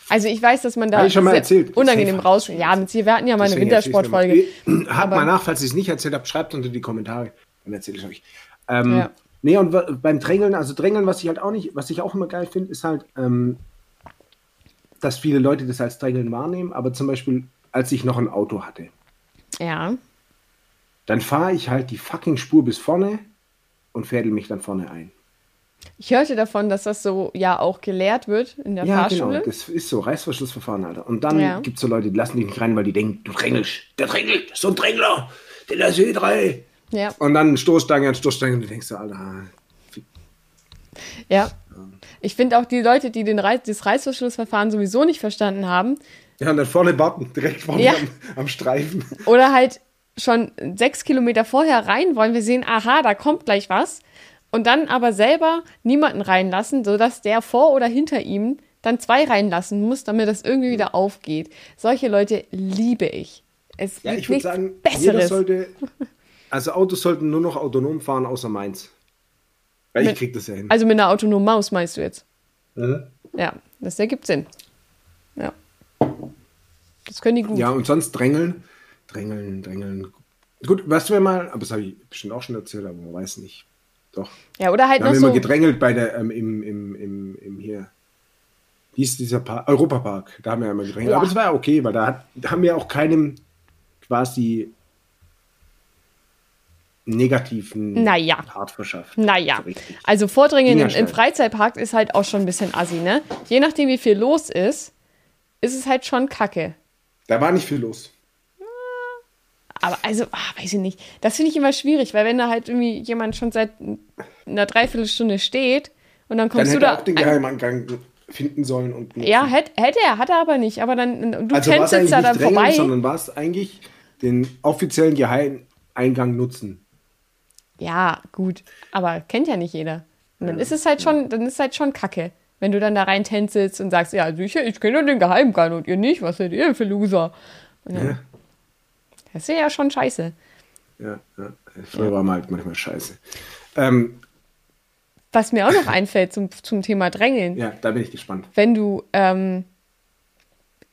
Also ich weiß, dass man da schon mal erzählt. unangenehm raus. Ja, mit Sie, wir hatten ja mal eine Wintersportfolge. mir mal. Nach, falls ich es nicht erzählt habe, schreibt unter die Kommentare. Dann erzähle ich euch. Ähm, Ja. Nee, und beim Drängeln, also Drängeln, was ich halt auch nicht, was ich auch immer geil finde, ist halt, ähm, dass viele Leute das als Drängeln wahrnehmen, aber zum Beispiel, als ich noch ein Auto hatte, Ja. dann fahre ich halt die fucking Spur bis vorne und fädel mich dann vorne ein. Ich hörte davon, dass das so ja auch gelehrt wird in der Ja, Fahrschule. genau, das ist so, Reißverschlussverfahren, Alter. Und dann Ja. gibt es so Leute, die lassen dich nicht rein, weil die denken, du drängelst, der drängelt, so ein Drängler, der ist E3. Ja, Und dann Stoßstange an Stoßstange und du denkst so, Alter, ja. Ich finde auch die Leute, die den Reiß, das Reißverschlussverfahren sowieso nicht verstanden haben Ja, und dann vorne warten, direkt vorne Ja. am, am Streifen. oder halt schon sechs Kilometer vorher rein wollen, wir sehen, aha, da kommt gleich was und dann aber selber niemanden reinlassen, sodass der vor oder hinter ihm dann zwei reinlassen muss, damit das irgendwie wieder aufgeht. Solche Leute liebe ich. Es Ja, gibt ich würde sagen, Besseres. sollte, also Autos sollten nur noch autonom fahren, außer meins. Weil ich Mit- krieg das ja hin. Also mit einer autonomen Maus meinst du jetzt? Mhm. Ja, das ergibt Sinn. Ja. Das können die gut. Ja, und sonst drängeln, drängeln, drängeln. Gut, was wir mal, aber das habe ich bestimmt auch schon erzählt, aber man weiß nicht. Doch. Ja, oder halt Wir haben noch immer so. gedrängelt bei der, ähm, im, im, im, im hier. Wie ist dieser Park? Europapark. Da haben wir immer gedrängelt. Boah. Aber es war ja okay, weil da, hat, da haben wir auch keinem quasi negativen Naja. Part verschafft. Naja, So also Vordringen ja im, im. Freizeitpark ist halt auch schon ein bisschen assi, ne? Je nachdem, wie viel los ist, ist es halt schon kacke. Da war nicht viel los. Aber also, ah, weiß ich nicht. Das finde ich immer schwierig, weil wenn da halt irgendwie jemand schon seit einer Dreiviertelstunde steht und dann Dann kommst du hätte er da. auch den Geheimangang finden sollen. Und ja, hätte, hätte er, hat er aber nicht. Aber dann, du also tänzelst eigentlich da nicht dann drängeln, vorbei. sondern war es eigentlich den offiziellen Geheimeingang nutzen. Ja, gut. Aber kennt ja nicht jeder. Und dann ist es halt schon, dann ist es halt schon kacke. Wenn du dann da rein tänzelst und sagst, ja, sicher, ich kenne ja den Geheimgang und ihr nicht, was seid ihr für Loser? Und dann, Ja. Das ist ja schon scheiße. Ja, ja. Früher war man halt manchmal scheiße. Ähm, Was mir auch noch einfällt zum, zum Thema Drängeln, ja, da bin ich gespannt. wenn du, ähm,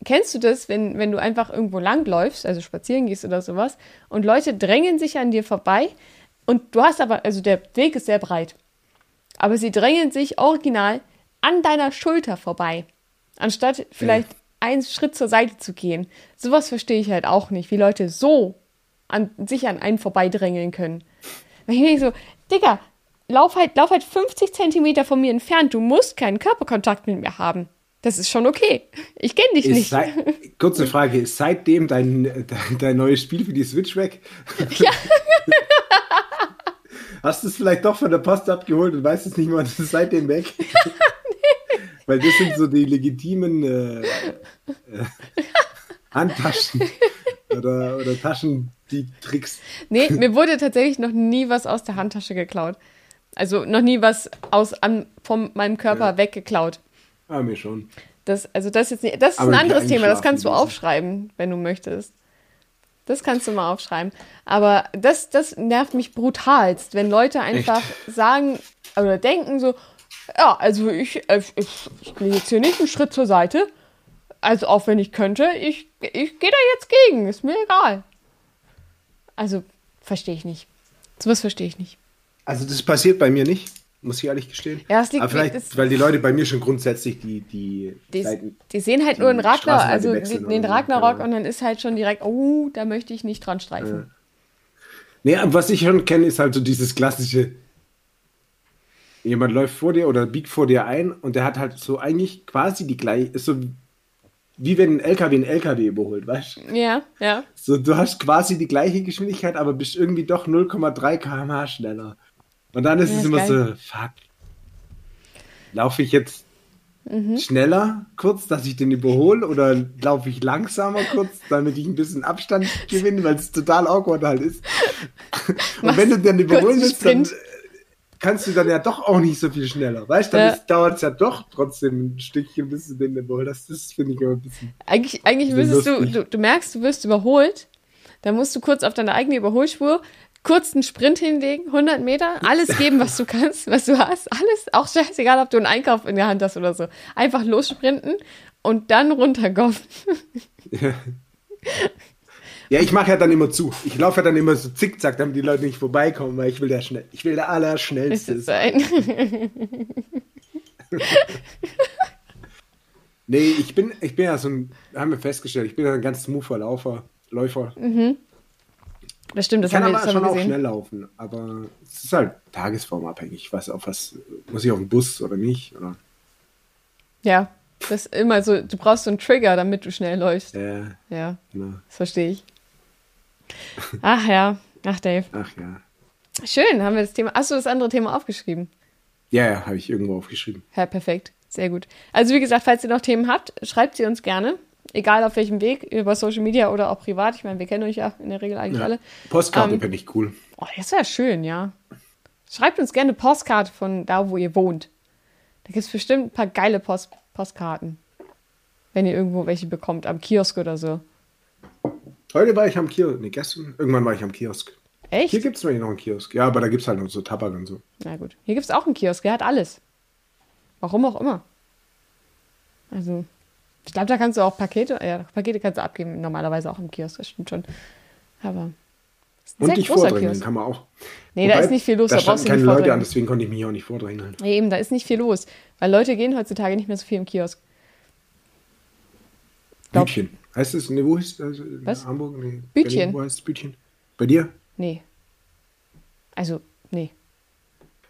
kennst du das, wenn, wenn du einfach irgendwo langläufst, also spazieren gehst oder sowas, und Leute drängen sich an dir vorbei und du hast aber, also der Weg ist sehr breit, aber sie drängen sich original an deiner Schulter vorbei, anstatt vielleicht einen Schritt zur Seite zu gehen. Sowas verstehe ich halt auch nicht, wie Leute so an, sich an einen vorbeidrängeln können. Weil ich denke so, Digga, lauf halt, lauf halt 50 Zentimeter von mir entfernt. Du musst keinen Körperkontakt mit mir haben. Das ist schon okay. Ich kenne dich Ist nicht. sei, kurze Frage, ist seitdem dein, dein, dein neues Spiel für die Switch weg? Ja. Hast du es vielleicht doch von der Post abgeholt und weißt es nicht mehr, das ist seitdem weg? Weil das sind so die legitimen äh, äh, Handtaschen oder, oder Taschen, die Tricks. Nee, mir wurde tatsächlich noch nie was aus der Handtasche geklaut. Also noch nie was aus an, von meinem Körper weggeklaut. Ah, mir schon. Das, also das, ist, nicht- das ist Aber ein anderes Thema, das kannst du aufschreiben, wenn du möchtest. Das kannst du mal aufschreiben. Aber das, das nervt mich brutalst, wenn Leute einfach sagen oder denken so, ja, also ich, äh, ich, ich gehe jetzt hier nicht einen Schritt zur Seite. Also auch wenn ich könnte, ich, ich gehe da jetzt gegen, ist mir egal. Also verstehe ich nicht. Sowas verstehe ich nicht. Also das passiert bei mir nicht, muss ich ehrlich gestehen. Ja, es liegt- Aber vielleicht, das- weil die Leute bei mir schon grundsätzlich die, die, Die, Seiten- die sehen halt die nur einen Ragnar, also den Ragnarok ja. und dann ist halt schon direkt, oh, da möchte ich nicht dran streifen. Nee, aber was ich schon kenne, ist halt so dieses klassische Jemand läuft vor dir oder biegt vor dir ein und der hat halt so eigentlich quasi die gleiche, ist so wie wenn ein LKW einen LKW überholt, weißt du? Ja, ja. So, du hast quasi die gleiche Geschwindigkeit, aber bist irgendwie doch 0,3 km/h schneller. Und dann ist Ja, es ist immer geil. so, fuck. Laufe ich jetzt Mhm. schneller kurz, dass ich den überhole, oder laufe ich langsamer kurz, damit ich ein bisschen Abstand gewinne, weil es total awkward halt ist. Und Machst wenn du dann überholen willst, dann kannst du dann ja doch auch nicht so viel schneller. Weißt du, Ja. dann dauert es ja doch trotzdem ein Stückchen, bis du den überholst. Das, finde ich immer ein bisschen. Eigentlich, eigentlich müsstest du, du, du merkst, du wirst überholt, dann musst du kurz auf deine eigene Überholspur kurz einen Sprint hinlegen, 100 Meter, alles geben, was du kannst, was du hast, alles, auch scheißegal, ob du einen Einkauf in der Hand hast oder so. Einfach lossprinten und dann runterkommen. Ja, ich mache ja dann immer zu. Ich laufe ja dann immer so zickzack, damit die Leute nicht vorbeikommen, weil ich will der schnell. Ich will der Allerschnellste sein. Nee, ich bin, ich bin ja so ein, haben wir festgestellt, ich bin ja ein ganz smoother Laufer, Läufer. Das stimmt, das Ich kann haben wir, aber schon wir auch gesehen. schnell laufen, aber es ist halt tagesformabhängig. Was auf was, muss ich auf den Bus oder nicht? Oder? Ja, das ist immer so, du brauchst so einen Trigger, damit du schnell läufst. Äh, Ja, genau. das verstehe ich. Ach ja, ach Dave. Ach ja. Schön, haben wir das Thema. Hast du das andere Thema aufgeschrieben? Ja, ja, habe ich irgendwo aufgeschrieben. Ja, perfekt. Sehr gut. Also wie gesagt, falls ihr noch Themen habt, schreibt sie uns gerne. Egal auf welchem Weg, über Social Media oder auch privat. Ich meine, wir kennen euch ja in der Regel eigentlich Ja. alle. Postkarte Ähm, finde ich cool. Oh, das wäre schön, ja. Schreibt uns gerne eine Postkarte von da, wo ihr wohnt. Da gibt es bestimmt ein paar geile Post Postkarten. Wenn ihr irgendwo welche bekommt, am Kiosk oder so. Heute war ich am Kiosk. Nee, gestern. Irgendwann war ich am Kiosk. Echt? Hier gibt es noch einen Kiosk. Ja, aber da gibt es halt noch so Tabak und so. Na gut. Hier gibt es auch einen Kiosk, der hat alles. Warum auch immer. Also, ich glaube, da kannst du auch Pakete, ja, Pakete kannst du abgeben, normalerweise auch im Kiosk, das stimmt schon. Aber es ist ein Und dich vordrängeln Kiosk. kann man auch. Nee, da ist nicht viel los, Da da brauchst keine Leute an, deswegen konnte ich mich auch nicht vordrängeln. Nee, eben, da ist nicht viel los. Weil Leute gehen heutzutage nicht mehr so viel im Kiosk. Glaub- Bütchen. Heißt es, nee, wo ist also in Was? Hamburg? Nee, Bütchen. Berlin, wo heißt es Bütchen? Bei dir? Nee. Also, nee.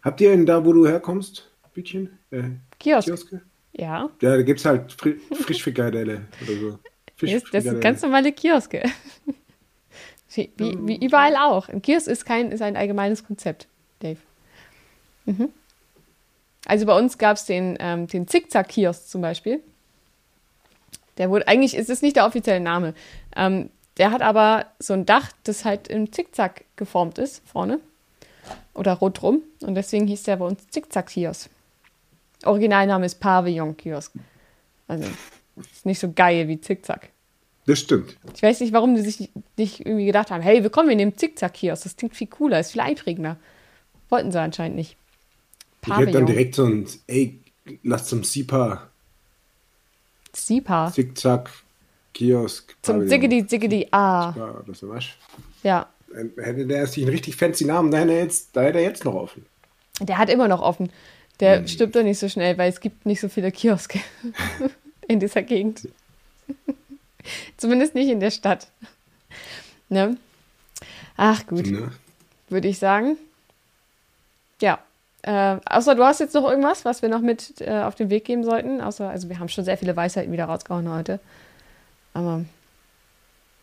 Habt ihr in da, wo du herkommst, Bütchen? Äh, Kiosk. Kioske? Ja. Ja, da gibt es halt Fri Frischfrikadelle oder so. Nee, Das, das sind ganz normale Kioske. Wie, wie, wie überall auch. Ein Kiosk ist kein ist ein allgemeines Konzept, Dave. Mhm. Also bei uns gab es den, ähm, den Zickzack-Kiosk zum Beispiel. Der wurde, eigentlich ist es nicht der offizielle Name. Ähm, der hat aber so ein Dach, das halt im Zickzack geformt ist, vorne. Oder rundrum. Und deswegen hieß der bei uns Zickzack-Kiosk. Originalname ist Pavillon-Kiosk. Also, ist nicht so geil wie Zickzack. Das stimmt. Ich weiß nicht, warum die sich nicht irgendwie gedacht haben, hey, wir kommen in dem Zickzack-Kiosk, das klingt viel cooler, ist viel einprägender. Wollten sie anscheinend nicht. Ich hätte dann Pavillon. direkt so ein, ey, lass zum SIPA, Sipa. Zickzack, Kiosk. Zum. Ziggedi, Ziggedi, ah. Ja, oder so was. Ja, Hätte der sich einen richtig fancy Namen, da hätte er jetzt, da hätte er jetzt noch offen. der hat immer noch offen. Der stirbt doch nicht so schnell, weil es gibt nicht so viele Kioske in dieser Gegend. Zumindest nicht in der Stadt. Ne? Ach gut, Ne? würde ich sagen. Ja. Äh, außer du hast jetzt noch irgendwas, was wir noch mit äh, auf den Weg geben sollten. Außer, also wir haben schon sehr viele Weisheiten wieder rausgehauen heute. Aber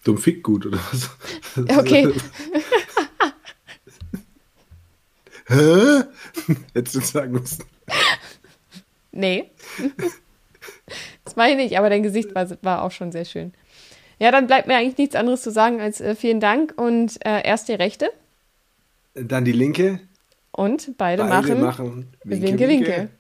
Dumm Fick gut, oder was? okay. Hä? Hättest du sagen müssen. Nee. das meine ich nicht, aber dein Gesicht war, war auch schon sehr schön. Ja, dann bleibt mir eigentlich nichts anderes zu sagen als äh, vielen Dank und äh, erst die Rechte Dann die linke. Und beide, Beide machen, machen Winke, Winke.